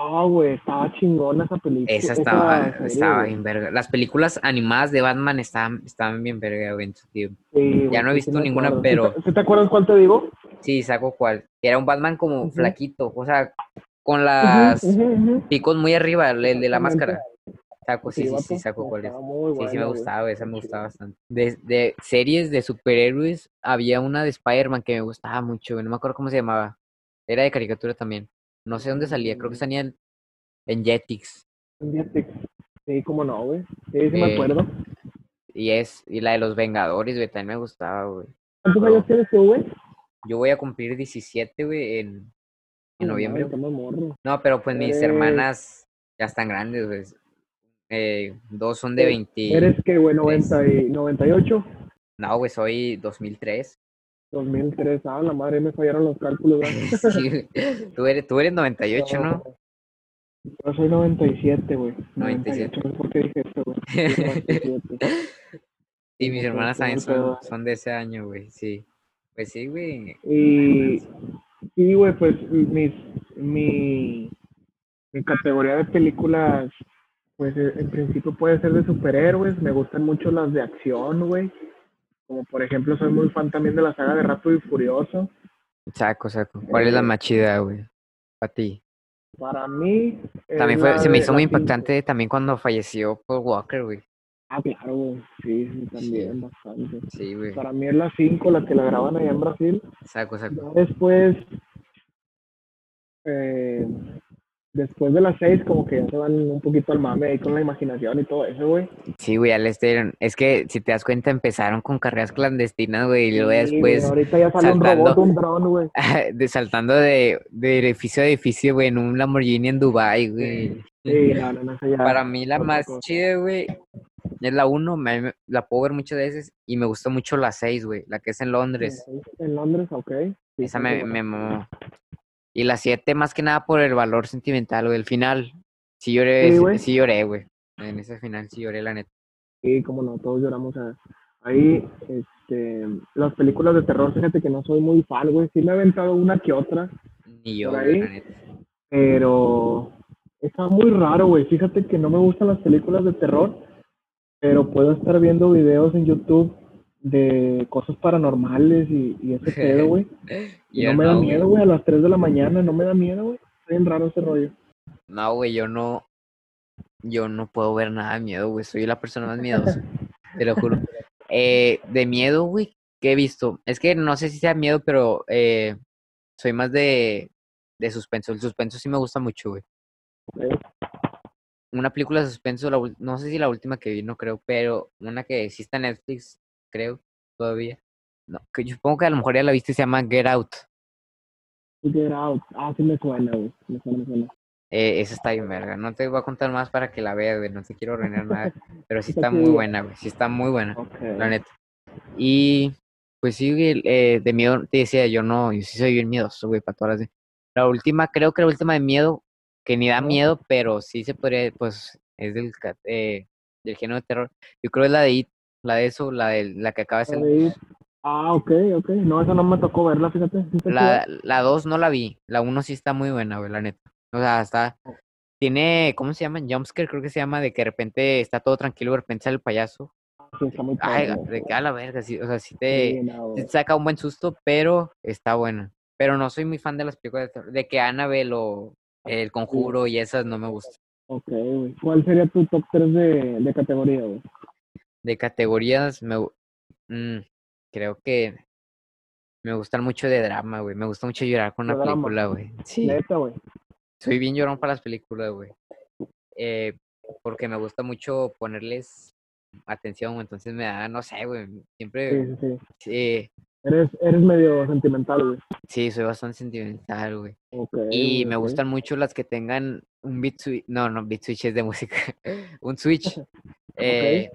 Ah, güey, estaba chingona esa película. Esa estaba, estaba bien verga. Las películas animadas de Batman estaban, estaban bien verga, güey, en su tiempo. ya no he visto ninguna, pero... ¿Sí te, acuerdas cuál te digo? Sí, saco cuál. Era un Batman como flaquito, o sea, con las picos muy arriba, el, de la máscara. Saco, sí, sí, sí, saco cuál es. Sí, sí me gustaba, esa me gustaba bastante. De, de series de superhéroes, había una de Spider-Man que me gustaba mucho, no me acuerdo cómo se llamaba. Era de caricatura también. No sé dónde salía, creo que mm. salía en, Jetix. En Jetix, sí, cómo no, güey. Sí, sí me eh, acuerdo. Y es, y la de los Vengadores, güey, también me gustaba, güey. ¿Cuántos años tienes tú, güey? Yo voy a cumplir 17, güey, en, en noviembre. No, pero pues mis hermanas ya están grandes, güey. Eh, dos son de 20. ¿Eres qué, güey, 90 y 98? No, güey, soy 2003. 2003, ah, la madre me fallaron los cálculos. sí, tú eres, tú eres 98, ¿no? Yo soy 97, güey. 97. No sé por qué dije esto, güey. Sí, mis hermanas también son, son de ese año, güey, sí. Pues sí, güey. Y, sí, güey, pues mis, mi, mi categoría de películas, pues en principio puede ser de superhéroes. Me gustan mucho las de acción, güey. Como por ejemplo, soy muy fan también de la saga de Rápido y Furioso. Saco, saco. ¿Cuál es la eh, más chida, güey? Para ti. Para mí. También fue, se me hizo muy impactante también cuando falleció Paul Walker, güey. Ah, claro, güey. Sí, sí, también, bastante. Sí, güey. Para mí es la 5, la que la graban allá en Brasil. Saco, saco. después. Eh, después de las seis, como que ya se van un poquito al mame ahí con la imaginación y todo eso, güey. Sí, güey, al este, es que si te das cuenta, empezaron con carreras clandestinas, güey, y luego después. ahorita ya sale un robot, un dron, güey. de, saltando de, de, edificio a edificio, güey, en un Lamborghini en Dubai, güey. Sí, no, no, no, Para mí la más chida, güey, es la uno, me, la puedo ver muchas veces y me gusta mucho la seis, güey, la que es en Londres. En Londres, ok. Esa me, me, y la 7 más que nada por el valor sentimental, güey. El final, sí lloré, sí, lloré, güey. En ese final sí lloré, la neta. Sí, como no, todos lloramos. ahí, este, las películas de terror, fíjate que no soy muy fan, güey. Sí me he aventado una que otra. Ni yo, ahí, la neta. Pero está muy raro, güey. Fíjate que no me gustan las películas de terror, pero puedo estar viendo videos en YouTube de cosas paranormales y, y ese pedo, güey. y no me da miedo, güey, a las 3 de la mañana, no me da miedo, güey. Está bien raro ese rollo. No, güey, yo no, yo no puedo ver nada de miedo, güey. Soy la persona más miedosa, te lo juro. Eh, de miedo, güey, ¿qué he visto? Es que no sé si sea miedo, pero eh, soy más de, de suspenso. El suspenso sí me gusta mucho, güey. Una película de suspenso, no sé si la última que vi, no creo, pero una que sí está en Netflix, creo, todavía. No, que yo supongo que a lo mejor ya la viste, se llama Get Out. Get Out, ah, sí me suena, güey, me suena, me suena. Eh, esa está bien verga. No te voy a contar más para que la veas, güey. No te quiero reinar nada. Pero sí está muy buena, güey. Sí está muy buena. La neta. Y pues sí, eh, de miedo, te decía, yo no, yo sí soy bien miedoso, güey, para todas las. La última, creo que la última de miedo, que ni da miedo, pero sí se podría, pues, es del, eh, del género de terror. Yo creo que es la de It, la de eso, la de la que acaba de ser. Ah, ok, ok. No, esa no me tocó verla, fíjate. La, la dos no la vi. La uno sí está muy buena, güey, la neta. O sea, está. Tiene, ¿cómo se llama? Jumpscare, creo que se llama, de que de repente está todo tranquilo, de repente sale el payaso. Sí, está muy Ay, de que a la verga, sí, o sea, sí te, saca un buen susto, pero está buena. Pero no soy muy fan de las películas de, de que Annabelle o El Conjuro y esas no me gustan. Ok, güey. ¿Cuál sería tu top 3 de, de categoría, güey? De categorías, me, mm, creo que me gustan mucho de drama, güey. Me gusta mucho llorar con una película, güey. Sí. güey. Soy bien llorón para las películas, güey. Eh, porque me gusta mucho ponerles atención, entonces me da, no sé, güey. Siempre. Sí, sí, Eres, eres medio sentimental, güey. Sí, soy bastante sentimental, güey. Okay, Y me gustan mucho las que tengan un beat switch. No, no, beat switch es de música. un switch. eh,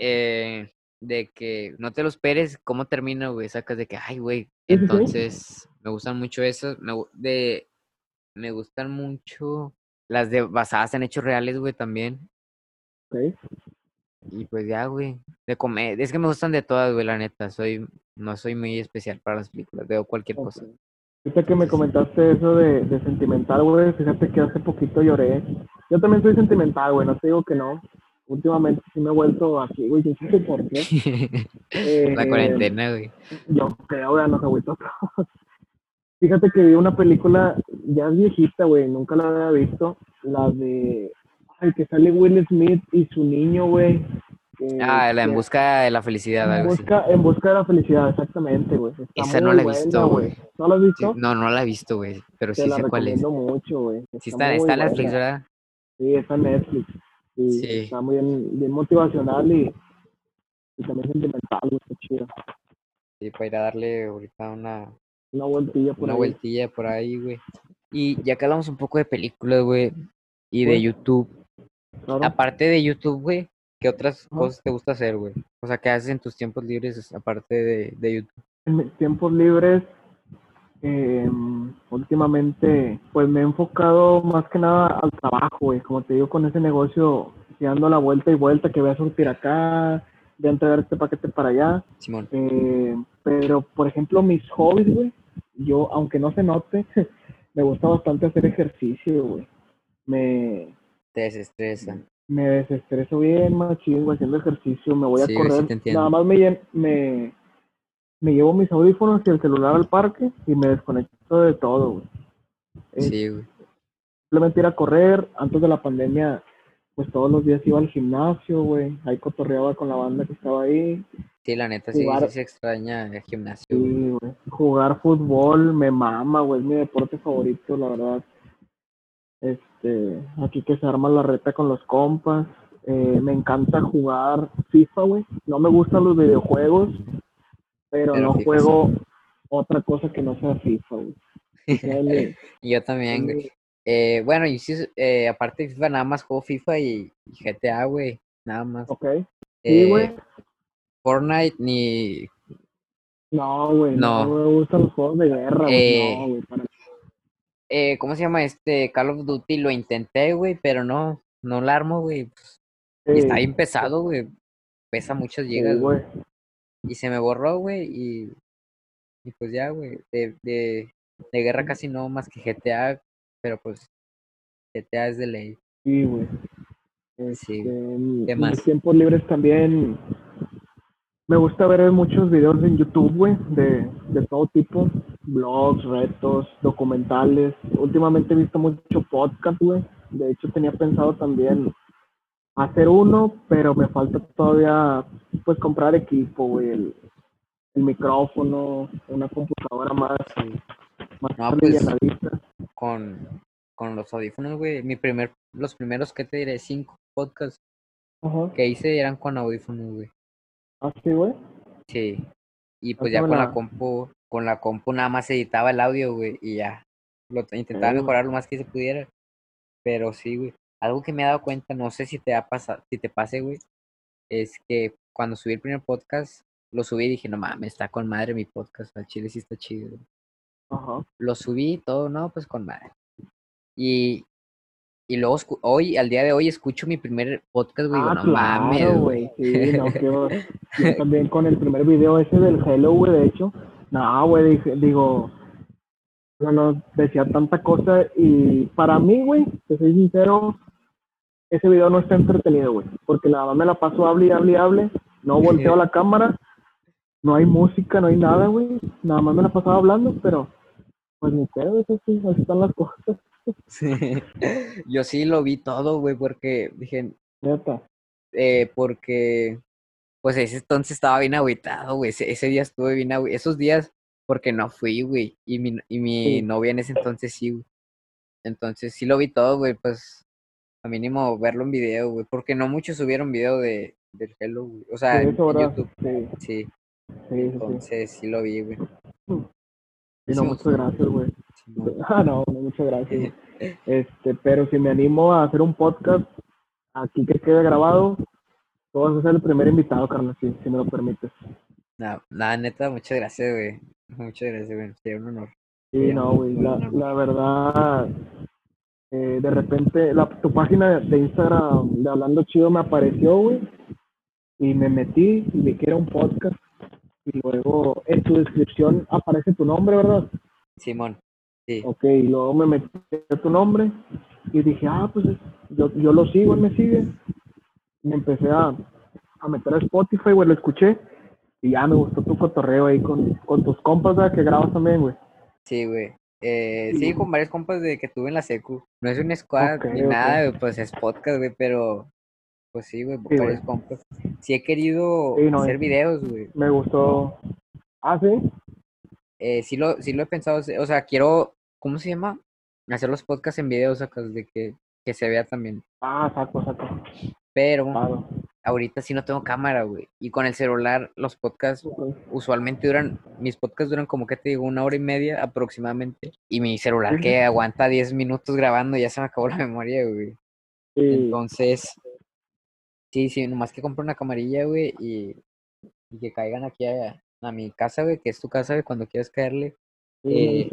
eh, de que no te lo esperes, cómo termina, güey. Sacas de que, ay, güey. Entonces, me gustan mucho esas. Me, de, me gustan mucho las de basadas en hechos reales, güey, también. Ok. Y pues ya, güey. De comer. Es que me gustan de todas, güey, la neta. Soy, no soy muy especial para las películas. Veo cualquier cosa. Ahorita que me comentaste eso de, de sentimental, güey, fíjate que hace poquito lloré. Yo también soy sentimental, güey, no te digo que no. Últimamente sí me he vuelto así, güey, yo no sé por qué. Eh, la cuarentena, güey. Yo creo, güey, nos agüitó todos. Fíjate que vi una película, ya es viejita, güey, nunca la había visto. La de. Ay, que sale Will Smith y su niño, güey. Ah, la en busca de la felicidad, en así. busca, en busca de la felicidad, exactamente, güey. Esa no la he visto, güey. ¿No la has Sí, visto? no, no la he visto, güey. Pero Te sí la sé cuál es. mucho, güey. Sí está, muy está en Netflix. ¿verdad? Sí, está en Netflix. Sí. Está muy bien, bien motivacional y, y también sentimental, güey. Está chido. Sí, para ir a darle ahorita una, Una vueltilla por una ahí. vueltilla por ahí, güey. Y ya que hablamos un poco de películas, güey, y de Pues, YouTube. Claro. Aparte de YouTube, güey, ¿qué otras cosas te gusta hacer, güey? O sea, ¿qué haces en tus tiempos libres aparte de, de YouTube? En mis tiempos libres, eh, últimamente, pues me he enfocado más que nada al trabajo, güey. Como te digo, con ese negocio, y dando la vuelta y vuelta, que voy a surtir acá, voy a entregar este paquete para allá. Simón. Eh, pero, por ejemplo, mis hobbies, güey, yo, aunque no se note, me gusta bastante hacer ejercicio, güey. Me, Te desestresa. me desestreso bien, machín, güey, haciendo ejercicio, me voy a Sí, güey, sí correr. te. Nada más me, me, me llevo mis audífonos y el celular al parque y me desconecto de todo, güey. Sí, güey. Simplemente ir a correr. Antes de la pandemia, pues todos los días iba al gimnasio, güey. Ahí cotorreaba con la banda que estaba ahí. Sí, la neta, sí, Jugar- sí se extraña el gimnasio. Sí, güey. Jugar fútbol me mama, güey. Es mi deporte favorito, la verdad. Este, aquí que se arma la reta con los compas. Eh, me encanta jugar FIFA, güey. No me gustan los videojuegos, pero, Pero no FIFA juego otra cosa que no sea FIFA, güey. Yo también, güey. Eh, bueno, y sí, eh, aparte de FIFA, nada más juego FIFA y, y GTA, güey. Nada más. Ok. Sí, Eh, güey. Fortnite ni. No, güey. No. no. me gustan los juegos de guerra, güey. Eh, No, güey. para- Eh, ¿Cómo se llama este? Call of Duty lo intenté, güey, pero no, no la armo, güey. Y está bien pesado, güey. Pesa muchas gigas, güey. güey. Y se me borró, güey, y, y pues ya, güey. De, de, de guerra casi no, más que GTA, pero pues GTA es de ley. Sí, güey. Sí. Este, en ¿Qué en más? mis tiempos libres también me gusta ver muchos videos en YouTube, güey, de, de todo tipo, blogs, retos, documentales. Últimamente he visto mucho podcast, güey. De hecho tenía pensado también hacer uno, pero me falta todavía, pues, comprar equipo, güey, el, el micrófono, una computadora más, más No, pues. Con, con los audífonos, güey. Mi primer, los primeros, ¿qué te diré? Cinco podcasts Ajá. que hice eran con audífonos, güey. Así, güey. Sí. Y pues ya con la la- compu, con la compu nada más editaba el audio, güey, y ya. Lo intentaba mejorar lo más que se pudiera. Pero sí, güey. Algo que me he dado cuenta, no sé si te ha pasado, si te pase, güey, es que cuando subí el primer podcast, lo subí y dije, no mames, está con madre mi podcast, al chile sí está chido. güey". Ajá. Lo subí todo, no, pues con madre. Y, y luego hoy, al día de hoy, escucho mi primer podcast, güey, digo, Ah, no claro, mames, güey. Sí, no, bo- Yo también con el primer video ese del Hello, güey, de hecho. No, güey, digo, no, no, decía tanta cosa y para mí, güey, te soy sincero, ese video no está entretenido, güey, porque nada más me la paso hable y hable y hable, no volteo la cámara, no hay música, no hay nada, güey, nada más me la pasaba hablando, pero pues ni pedo, eso sí, así están las cosas, Yo sí lo vi todo, güey, porque dije, neta. eh, porque, pues ese entonces estaba bien agüitado, güey. Ese, ese día estuve bien agüitado. Esos días, porque no fui, güey. Y mi, y mi Sí. novia en ese entonces sí, güey. Entonces sí lo vi todo, güey. Pues a mínimo verlo en video, güey. Porque no muchos subieron video de, del Hello, güey. O sea, Sí, en, eso, en ¿verdad? YouTube. Sí. Sí. Sí, Entonces sí, lo vi, güey. Sí, no, muchas gracias, güey. Ah, no, no, muchas gracias. este, pero si me animo a hacer un podcast aquí que quede grabado, tú vas a ser el primer invitado, Carlos, si, si me lo permites. No, nada, neta, muchas gracias, güey. Muchas gracias, güey. Sería un honor. Sí, no, güey. La, la verdad, eh, de repente, la, tu página de Instagram de Hablando Chido me apareció, güey. Y me metí y vi que era un podcast. Y luego en tu descripción aparece tu nombre, ¿verdad? Simón. Sí. Ok, y luego me metí tu nombre y dije, ah, pues yo, yo lo sigo, él me sigue. Me empecé a, a meter a Spotify, güey, lo escuché. Y ya me gustó tu cotorreo ahí con, con tus compas, ¿verdad? Que grabas también, güey. Sí, güey. Eh, sí, con varios compas de que tuve en la secu. No es un squad ni nada, pues es podcast, güey, pero pues sí, güey, varios compas. Sí he querido hacer videos, güey. Me gustó. Ah, sí. Eh, sí, lo, sí lo he pensado, o sea, quiero, ¿cómo se llama? Hacer los podcasts en videos, sacas, de que, que se vea también. Ah, saco, saco. Pero ahorita sí no tengo cámara, güey. Y con el celular los podcasts usualmente duran, mis podcasts duran como que te digo, una hora y media aproximadamente. Y mi celular que aguanta 10 minutos grabando ya se me acabó la memoria, güey. Entonces, sí, sí, nomás que compro una camarilla, güey, y, y que caigan aquí a, a mi casa, güey, que es tu casa, güey, cuando quieras caerle. Eh,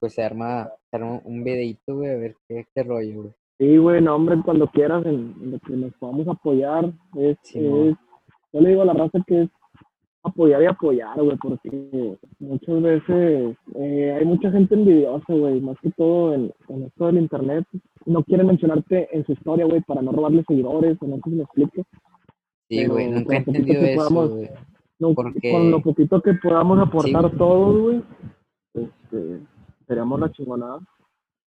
pues se arma, se arma un videito, güey, a ver qué, qué rollo, güey. Sí, güey, no, hombre, cuando quieras, en, lo que nos podamos apoyar, es, yo le digo a la raza que es apoyar y apoyar, güey, porque muchas veces eh, hay mucha gente envidiosa, güey, más que todo en, esto del internet. No quieren mencionarte en su historia, güey, para no robarle seguidores, o no sé si me explique. Sí, güey, nunca he entendido eso, güey. Con lo poquito que podamos aportar todos, güey, este, seríamos la chingonada.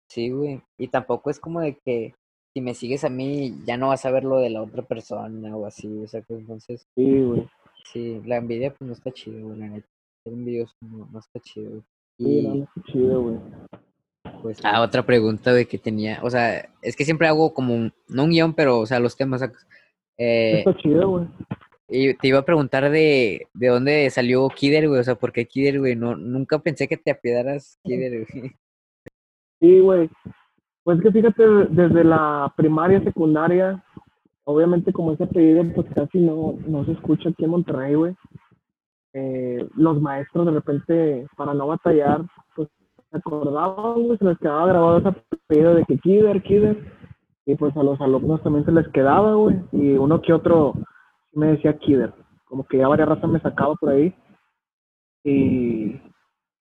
Sí, güey. Y tampoco es como de que si me sigues a mí ya no vas a ver lo de la otra persona o así, o sea, que entonces... Sí, güey. Sí, la envidia pues no está chido, güey, la neta. Ser envidioso no, no está chido. Sí, no, está chido, güey. Pues, ah, otra pregunta, güey, que tenía, o sea, es que siempre hago como, un, no un guion, pero, o sea, los temas... Eh, está chido, güey. Y te iba a preguntar de, de dónde salió Kider, güey, o sea, ¿por qué Kider, güey? No, nunca pensé que te apiedaras Kider, güey. Sí, güey. Pues que fíjate, desde la primaria, secundaria, obviamente como ese apellido pues casi no, no se escucha aquí en Monterrey, güey. Eh, los maestros de repente, para no batallar, pues se acordaban, güey, se les quedaba grabado ese apellido de que Kider, Kider. Y pues a los alumnos también se les quedaba, güey. Y uno que otro me decía Kider. Como que ya varias razas me sacaba por ahí. Y,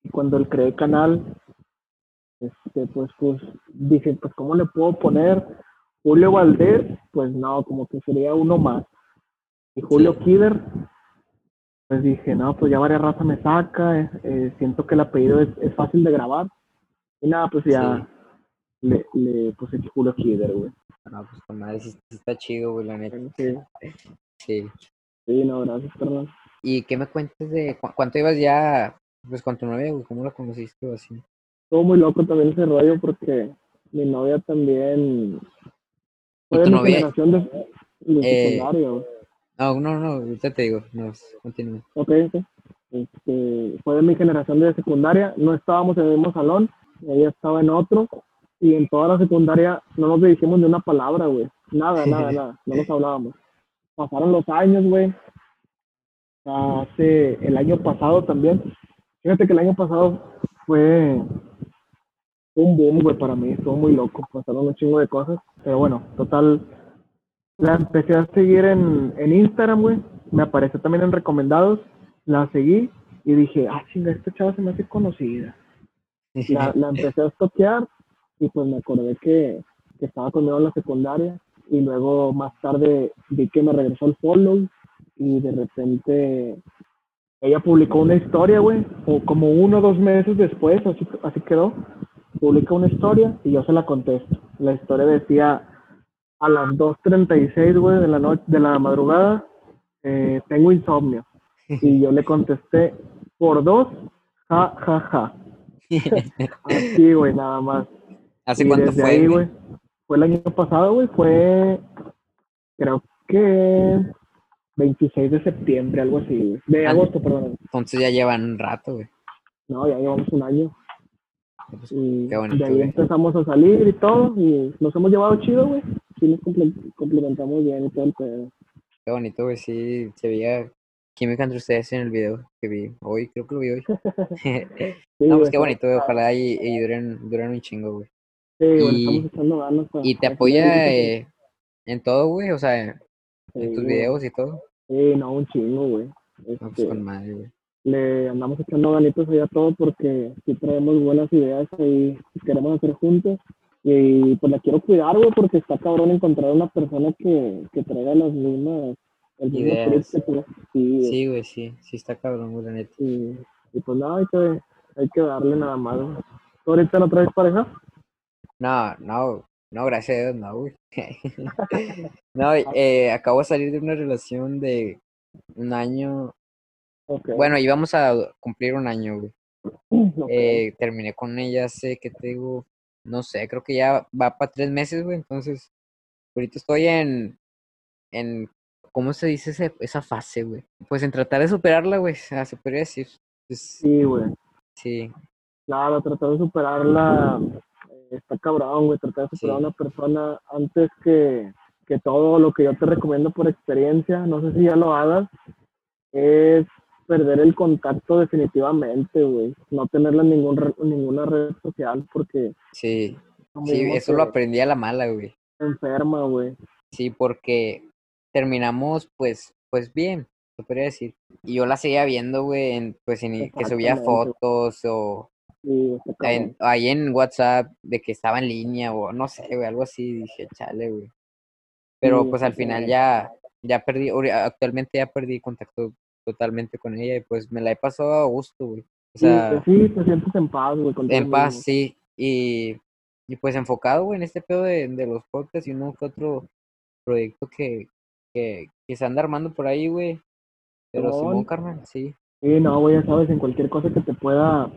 y cuando el creé canal, este, pues, pues dije, pues, ¿cómo le puedo poner Julio Valdés? Pues no, como que sería uno más. Y Julio Kider, pues dije, no, pues ya varias razas me saca, eh, eh, siento que el apellido es, es, fácil de grabar. Y nada, pues ya le, le puse Julio Kider, güey. No, pues con madre sí, está chido, güey, la neta. Sí. Sí. Sí, no, gracias, perdón. ¿Y qué me cuentes de cuánto ibas ya, pues, con tu novia, güey? ¿Cómo la conociste o así? Estuvo muy loco también ese rollo porque mi novia también fue de mi generación de, eh, secundario. No, no, no, ahorita te digo, no, continúa. Ok, ok. Este, fue de mi generación de secundaria, no estábamos en el mismo salón, ella estaba en otro, y en toda la secundaria no nos dirigimos de una palabra, güey. Nada, nada, nada, no nos hablábamos. Pasaron los años, güey. Hace el año pasado también. Fíjate que el año pasado fue un boom, güey, para mí. Estuvo muy loco. Pasaron un chingo de cosas. Pero bueno, total. La empecé a seguir en, en Instagram, güey. Me apareció también en recomendados. La seguí y dije, ah, chinga, esta chava se me hace conocida. La, la empecé a toquear y pues me acordé que, que estaba conmigo en la secundaria. Y luego más tarde vi que me regresó el follow y de repente ella publicó una historia, güey, o como uno o dos meses después, así, así quedó, publica una historia y yo se la contesto. La historia decía, a las 2.36, güey, de la noche, de la madrugada, eh, tengo insomnio. Y yo le contesté, por dos, ja, ja, ja. Así, güey, nada más. ¿Hace cuánto fue? güey? Fue el año pasado, güey, fue, creo que 26 de septiembre, algo así, güey. De Ah, agosto, perdón. Entonces ya llevan un rato, güey. No, ya llevamos un año. Pues, Y Qué bonito, de ahí güey. empezamos a salir y todo, y nos hemos llevado chido, güey. Sí nos comple- complementamos bien y todo el pedo. Qué bonito, güey. Sí, se veía química entre ustedes en el video que vi hoy. Creo que lo vi hoy. Sí, no, pues qué bonito, güey. Ojalá y, y duren, duren un chingo, güey. Sí, y- estamos echando ganas. Y te apoya eh, en todo, güey. O sea, en sí, tus güey. videos y todo. Sí, no, un chingo, güey. No, pues Este, con madre, güey. Le andamos echando ganitos ahí a todo porque sí traemos buenas ideas ahí que queremos hacer juntos. Y pues la quiero cuidar, güey, porque está cabrón encontrar una persona que, que traiga las mismas el Ideas. tú. Sí, güey. Sí, güey, sí. Sí está cabrón, güey, la neta. Y, y pues nada, hay que, hay que darle nada más. güey. ¿Tú ahorita no traes pareja? No, no, no, gracias a Dios, no, güey. no, eh, acabo de salir de una relación de un año. Ok. Bueno, íbamos a cumplir un año, güey. Ok. Eh, terminé con ella hace que te digo, no sé, creo que ya va para tres meses, güey. Entonces, ahorita estoy en, en, ¿cómo se dice ese- esa fase, güey? Pues en tratar de superarla, güey. ah, se podría decir. Pues, Sí, güey. sí, Claro, tratar de superarla eh, está cabrón, güey. Tratar de superar a una persona antes que, que todo lo que yo te recomiendo por experiencia, no sé si ya lo hagas, es perder el contacto definitivamente, güey. No tenerla en ningún re- ninguna red social porque sí, sí, eso lo aprendí a la mala, güey. enferma, güey. Sí, porque terminamos, pues, pues bien, se podría decir. Y yo la seguía viendo, güey, en, pues, en, que subía fotos o Sí, en- ahí en WhatsApp de que estaba en línea o no sé, güey, algo así. Dije, chale, güey. Pero Sí, pues al final ya, ya perdí, actualmente ya perdí contacto totalmente con ella y pues me la he pasado a gusto, güey. O sea, sí, te sientes en paz, güey. contigo en paz, sí. Y, y pues enfocado, güey, en este pedo de, de los podcasts y uno que otro proyecto que, que, que se anda armando por ahí, güey. Pero Simón. Simón, carnal, sí. Sí, no, güey, ya sabes, en cualquier cosa que te pueda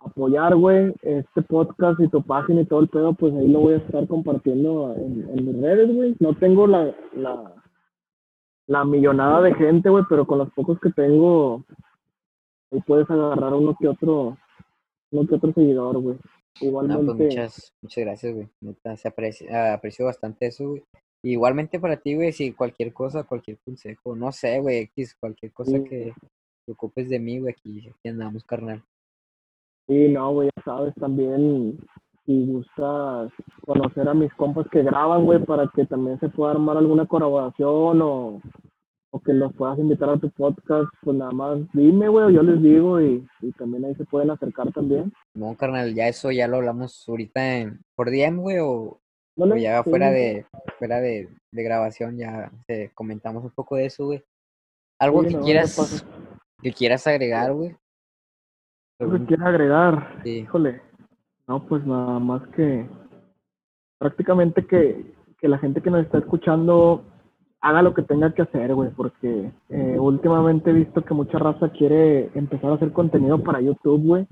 apoyar, güey, este podcast y tu página y todo el pedo, pues ahí lo voy a estar compartiendo en, en mis redes, güey. No tengo la, la, la millonada de gente, güey, pero con los pocos que tengo, ahí puedes agarrar uno que otro, uno que otro seguidor, güey. No, pues Igualmente, muchas, muchas gracias, güey. Se aprecia, aprecio bastante eso, güey. Igualmente para ti, güey, si cualquier cosa, cualquier consejo, no sé, güey, X, cualquier cosa Sí. que te ocupes de mí, güey, aquí, aquí andamos, carnal. sí, no, güey, ya sabes, también si gustas conocer a mis compas que graban, güey, para que también se pueda armar alguna colaboración o, o que los puedas invitar a tu podcast, pues nada más dime, güey, o yo les digo y, y también ahí se pueden acercar también. No, carnal, ya eso ya lo hablamos ahorita en, por DM, güey, o, ¿No o le- ya sí, fuera de, fuera de, de grabación, ya te comentamos un poco de eso, güey. Algo Sí, que no, quieras, que quieras agregar, güey. ¿Algo que quiera agregar? Sí. Híjole, no, pues nada más que prácticamente que, que la gente que nos está escuchando haga lo que tenga que hacer, güey, porque eh, últimamente he visto que mucha raza quiere empezar a hacer contenido para YouTube, güey,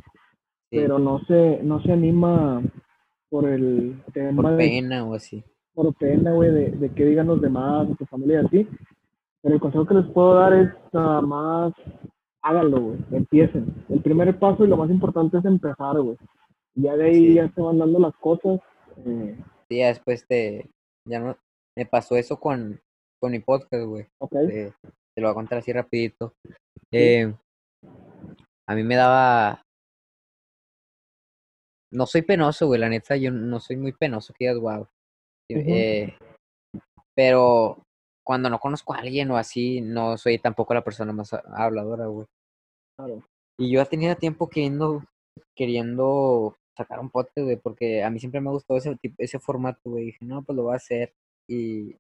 Sí, pero no se, no se anima por el tema por de, pena o así. por pena, güey, de, de que digan los demás, de tu familia y así. Pero el consejo que les puedo dar es nada más háganlo, güey, empiecen. El primer paso y lo más importante es empezar, güey. Ya de ahí Sí. ya se van dando las cosas. eh, Sí, ya después te, ya no, me pasó eso con, con mi podcast, güey. ok, Te, te lo voy a contar así rapidito. Eh, a mí me daba... No soy penoso, güey, la neta, yo no soy muy penoso, que digas, wow. Pero cuando no conozco a alguien o así, no soy tampoco la persona más ha- habladora, güey. claro. Y yo ya tenía tiempo queriendo, queriendo sacar un podcast, güey, porque a mí siempre me gustado ese, tipo, ese formato, güey. Dije, no, pues lo voy a hacer. Y...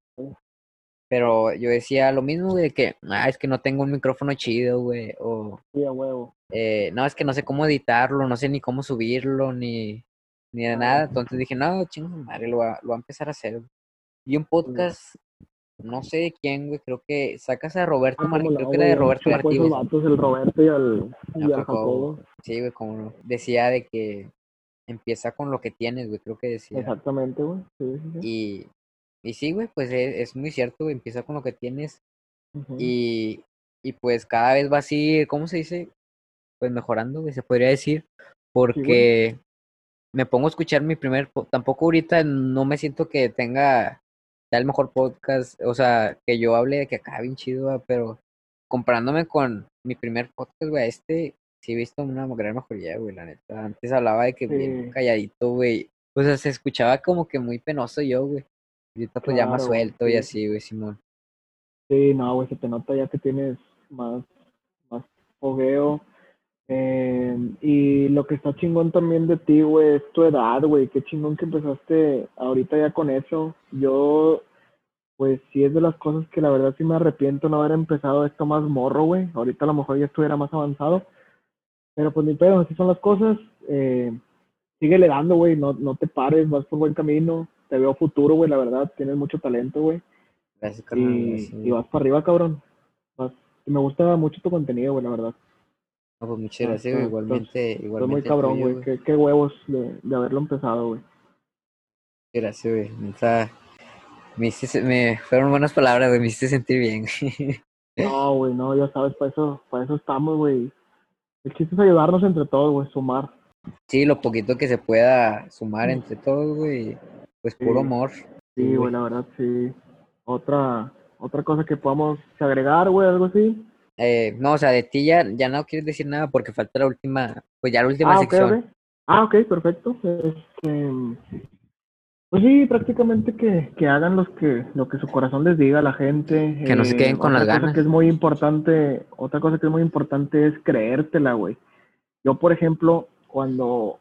Pero yo decía lo mismo, güey, de que, ah, es que no tengo un micrófono chido, güey, o, Sí, a huevo. eh, no, es que no sé cómo editarlo, no sé ni cómo subirlo, ni, ni de nada. Entonces dije, no, chingo madre, lo voy a, lo voy a empezar a hacer. güey. Y un podcast, no sé de quién, güey, creo que sacas a Roberto Ah, Martí, creo que era de Roberto Martí, el Roberto y al, y al Jacobo. Sí, güey, como. Decía de que empieza con lo que tienes, güey, creo que decía. Exactamente, güey. Sí, sí, sí. Y, y sí, güey, pues es, es muy cierto, güey, empieza con lo que tienes. y, y pues cada vez va así, ¿cómo se dice? Pues mejorando, güey, se podría decir, porque me pongo a escuchar mi primer, tampoco ahorita no me siento que tenga ya el mejor podcast, o sea, que yo hable de que acá bien chido, pero comparándome con mi primer podcast, güey, este sí he visto una gran mejoría, güey, la neta. Antes hablaba de que bien calladito, güey. O sea, se escuchaba como que muy penoso yo, güey. Ahorita pues ya más suelto y así, güey, Simón. Sí, no, güey, se te nota ya que tienes más, más fogueo. Em, y lo que está chingón también de ti, güey, es tu edad, güey. Qué chingón que empezaste ahorita ya con eso. Yo, pues sí es de las cosas que la verdad sí me arrepiento no haber empezado esto más morro, güey. Ahorita a lo mejor ya estuviera más avanzado. Pero pues ni pedo, así son las cosas. Eh, síguele dando, güey. No, no te pares, vas por buen camino. Te veo futuro, güey, la verdad. Tienes mucho talento, güey. Gracias, carnal. Y, vas para arriba, cabrón. me gusta mucho tu contenido, güey, la verdad. No, pues muchas gracias, güey. Igualmente, estás, igualmente. muy cabrón, güey. Qué, qué, huevos de, de, haberlo empezado, güey. Gracias, güey. Me, me fueron buenas palabras, güey. Me hiciste sentir bien. no, güey, no, ya sabes, para eso, para eso estamos, güey. El chiste es ayudarnos entre todos, güey, sumar. Sí, lo poquito que se pueda sumar entre todos, güey. Pues puro amor. Sí, güey, la verdad, sí. Otra, otra cosa que podamos agregar, güey, algo así. Eh, no, o sea, de ti ya, ya no quieres decir nada porque falta la última, pues ya la última ah, sección. Ah, ok, perfecto. Este, pues sí, prácticamente que, que hagan los que, lo que su corazón les diga a la gente. Que no se queden eh, con las ganas. Cosa que es muy importante, otra cosa que es muy importante es creértela, güey. Yo, por ejemplo, cuando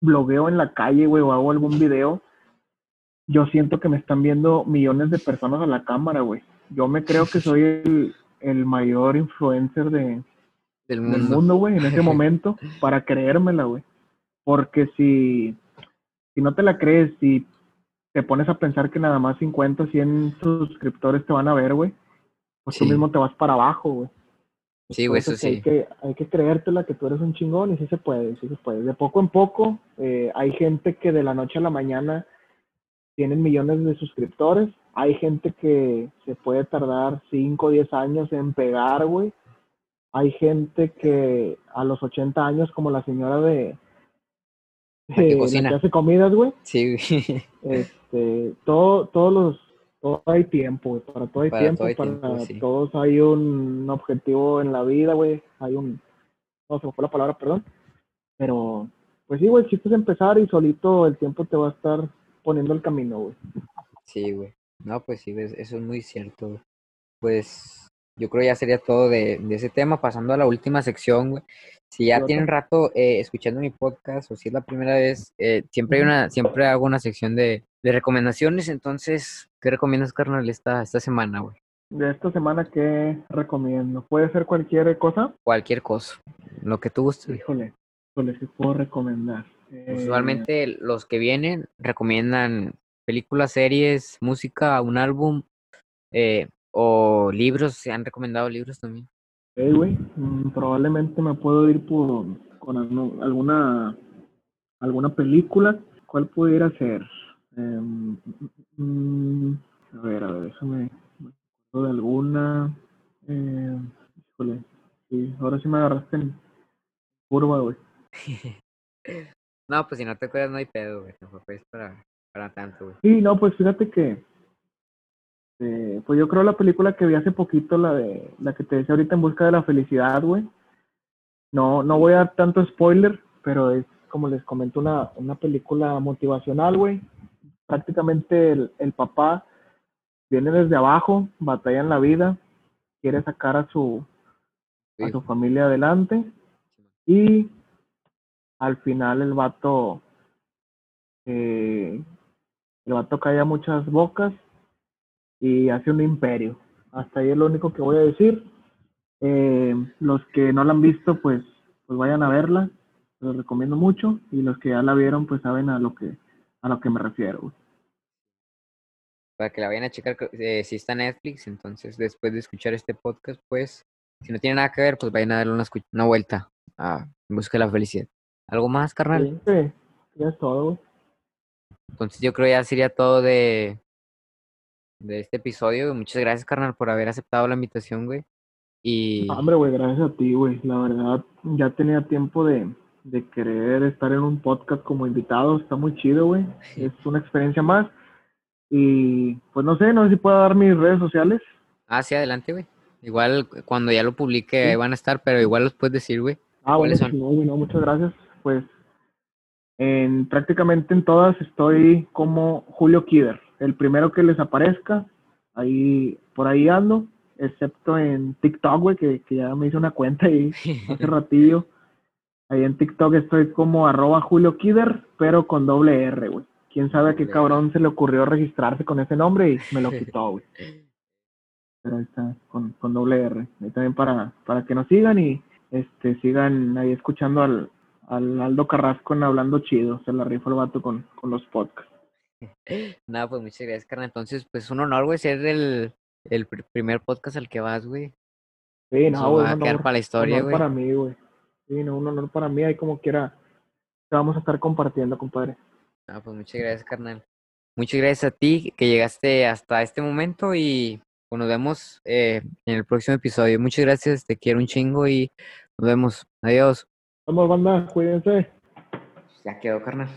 blogueo en la calle, güey, o hago algún video, yo siento que me están viendo millones de personas a la cámara, güey. Yo me creo que soy el, el mayor influencer de, del mundo, güey, en ese momento, para creérmela, güey. Porque si, si no te la crees, si te pones a pensar que nada más 50 o 100 suscriptores te van a ver, güey, pues tú mismo te vas para abajo, güey. Sí, güey, eso sí. Hay que, hay que creértela que tú eres un chingón y sí se puede, sí se puede. De poco en poco, eh, hay gente que de la noche a la mañana tienen millones de suscriptores hay gente que se puede tardar 5 o 10 años en pegar, güey. Hay gente que a los 80 años, como la señora de... que, cocina. que hace comidas, güey. Sí, Este, todo, todos los... Todo hay tiempo, güey. Para todo hay tiempo. para todos hay un objetivo en la vida, güey. Hay un... No, se me fue la palabra, perdón. Pero, pues sí, güey, si es empezar y solito el tiempo te va a estar poniendo el camino, güey. Sí, güey. No, pues sí, eso es muy cierto. Pues yo creo ya sería todo de, ese tema. Pasando a la última sección, güey. Si ya tienen rato eh, escuchando mi podcast o si es la primera vez, eh, siempre hay una, siempre hago una sección de, de recomendaciones. Entonces, ¿qué recomiendas, carnal, esta, esta semana, güey? De esta semana, ¿qué recomiendo? ¿Puede ser cualquier cosa? Cualquier cosa, lo que tú gustes. Híjole, híjole, ¿qué puedo recomendar? Usualmente eh, los que vienen recomiendan películas, series, música, un álbum eh, o libros, ¿se han recomendado libros también? Sí, güey, mm, probablemente me puedo ir por con alguna alguna película. ¿Cuál pudiera ser? Em, mm, a ver, a ver, déjame me de alguna. Eh, híjole, sí, ahora sí me agarraste en curva, güey. no, pues si no te acuerdas no hay pedo, güey. Pues para para tanto, güey. Sí, no, pues fíjate que. Eh, pues yo creo la película que vi hace poquito, la de la que te decía ahorita en busca de la felicidad, güey. No, no voy a dar tanto spoiler, pero es como les comento una, una película motivacional, güey. Prácticamente el, el papá viene desde abajo, batalla en la vida, quiere sacar a su, a su familia adelante y al final el vato eh, el vato calla muchas bocas y hace un imperio. Hasta ahí es lo único que voy a decir. Eh, los que no la han visto, pues, pues vayan a verla. Los recomiendo mucho. Y los que ya la vieron, pues saben a lo que, a lo que me refiero. Para que la vayan a checar eh, si está Netflix. Entonces, después de escuchar este podcast, pues, si no tiene nada que ver, pues vayan a darle una, una vuelta a buscar la felicidad. ¿Algo más, carnal? Sí, ya es todo, entonces yo creo ya sería todo de, de este episodio. Muchas gracias, carnal, por haber aceptado la invitación, güey. Y... Hombre, güey, gracias a ti, güey. La verdad, ya tenía tiempo de, de querer estar en un podcast como invitado. Está muy chido, güey. Es una experiencia más. Y pues no sé, no sé si puedo dar mis redes sociales. Ah, sí, adelante, güey. Igual cuando ya lo publique van a estar, pero igual los puedes decir, güey. Ah, bueno, son? No, no, muchas gracias. Pues en prácticamente en todas estoy como Julio Kider. El primero que les aparezca, ahí por ahí ando, excepto en TikTok, güey, que, que ya me hice una cuenta ahí hace ratillo. Ahí en TikTok estoy como arroba Julio Kider, pero con doble R, güey. Quién sabe a qué cabrón se le ocurrió registrarse con ese nombre y me lo quitó, güey. Pero ahí está, con, con doble R. Ahí también para, para que nos sigan y este sigan ahí escuchando al, al Aldo Carrasco en Hablando Chido. Se la rifa el vato con, con los podcasts. Nada, pues muchas gracias, carnal. Entonces, pues un honor, güey, ser el, el primer podcast al que vas, güey. Sí, no, güey. Va a quedar para la historia, güey. para mí, güey. Sí, no, un honor para mí. Ahí como quiera, te vamos a estar compartiendo, compadre. Ah, pues muchas gracias, carnal. Muchas gracias a ti que llegaste hasta este momento y pues, nos vemos eh, en el próximo episodio. Muchas gracias, te quiero un chingo y nos vemos. Adiós. Vamos, banda, cuídense. Ya quedó, carnal.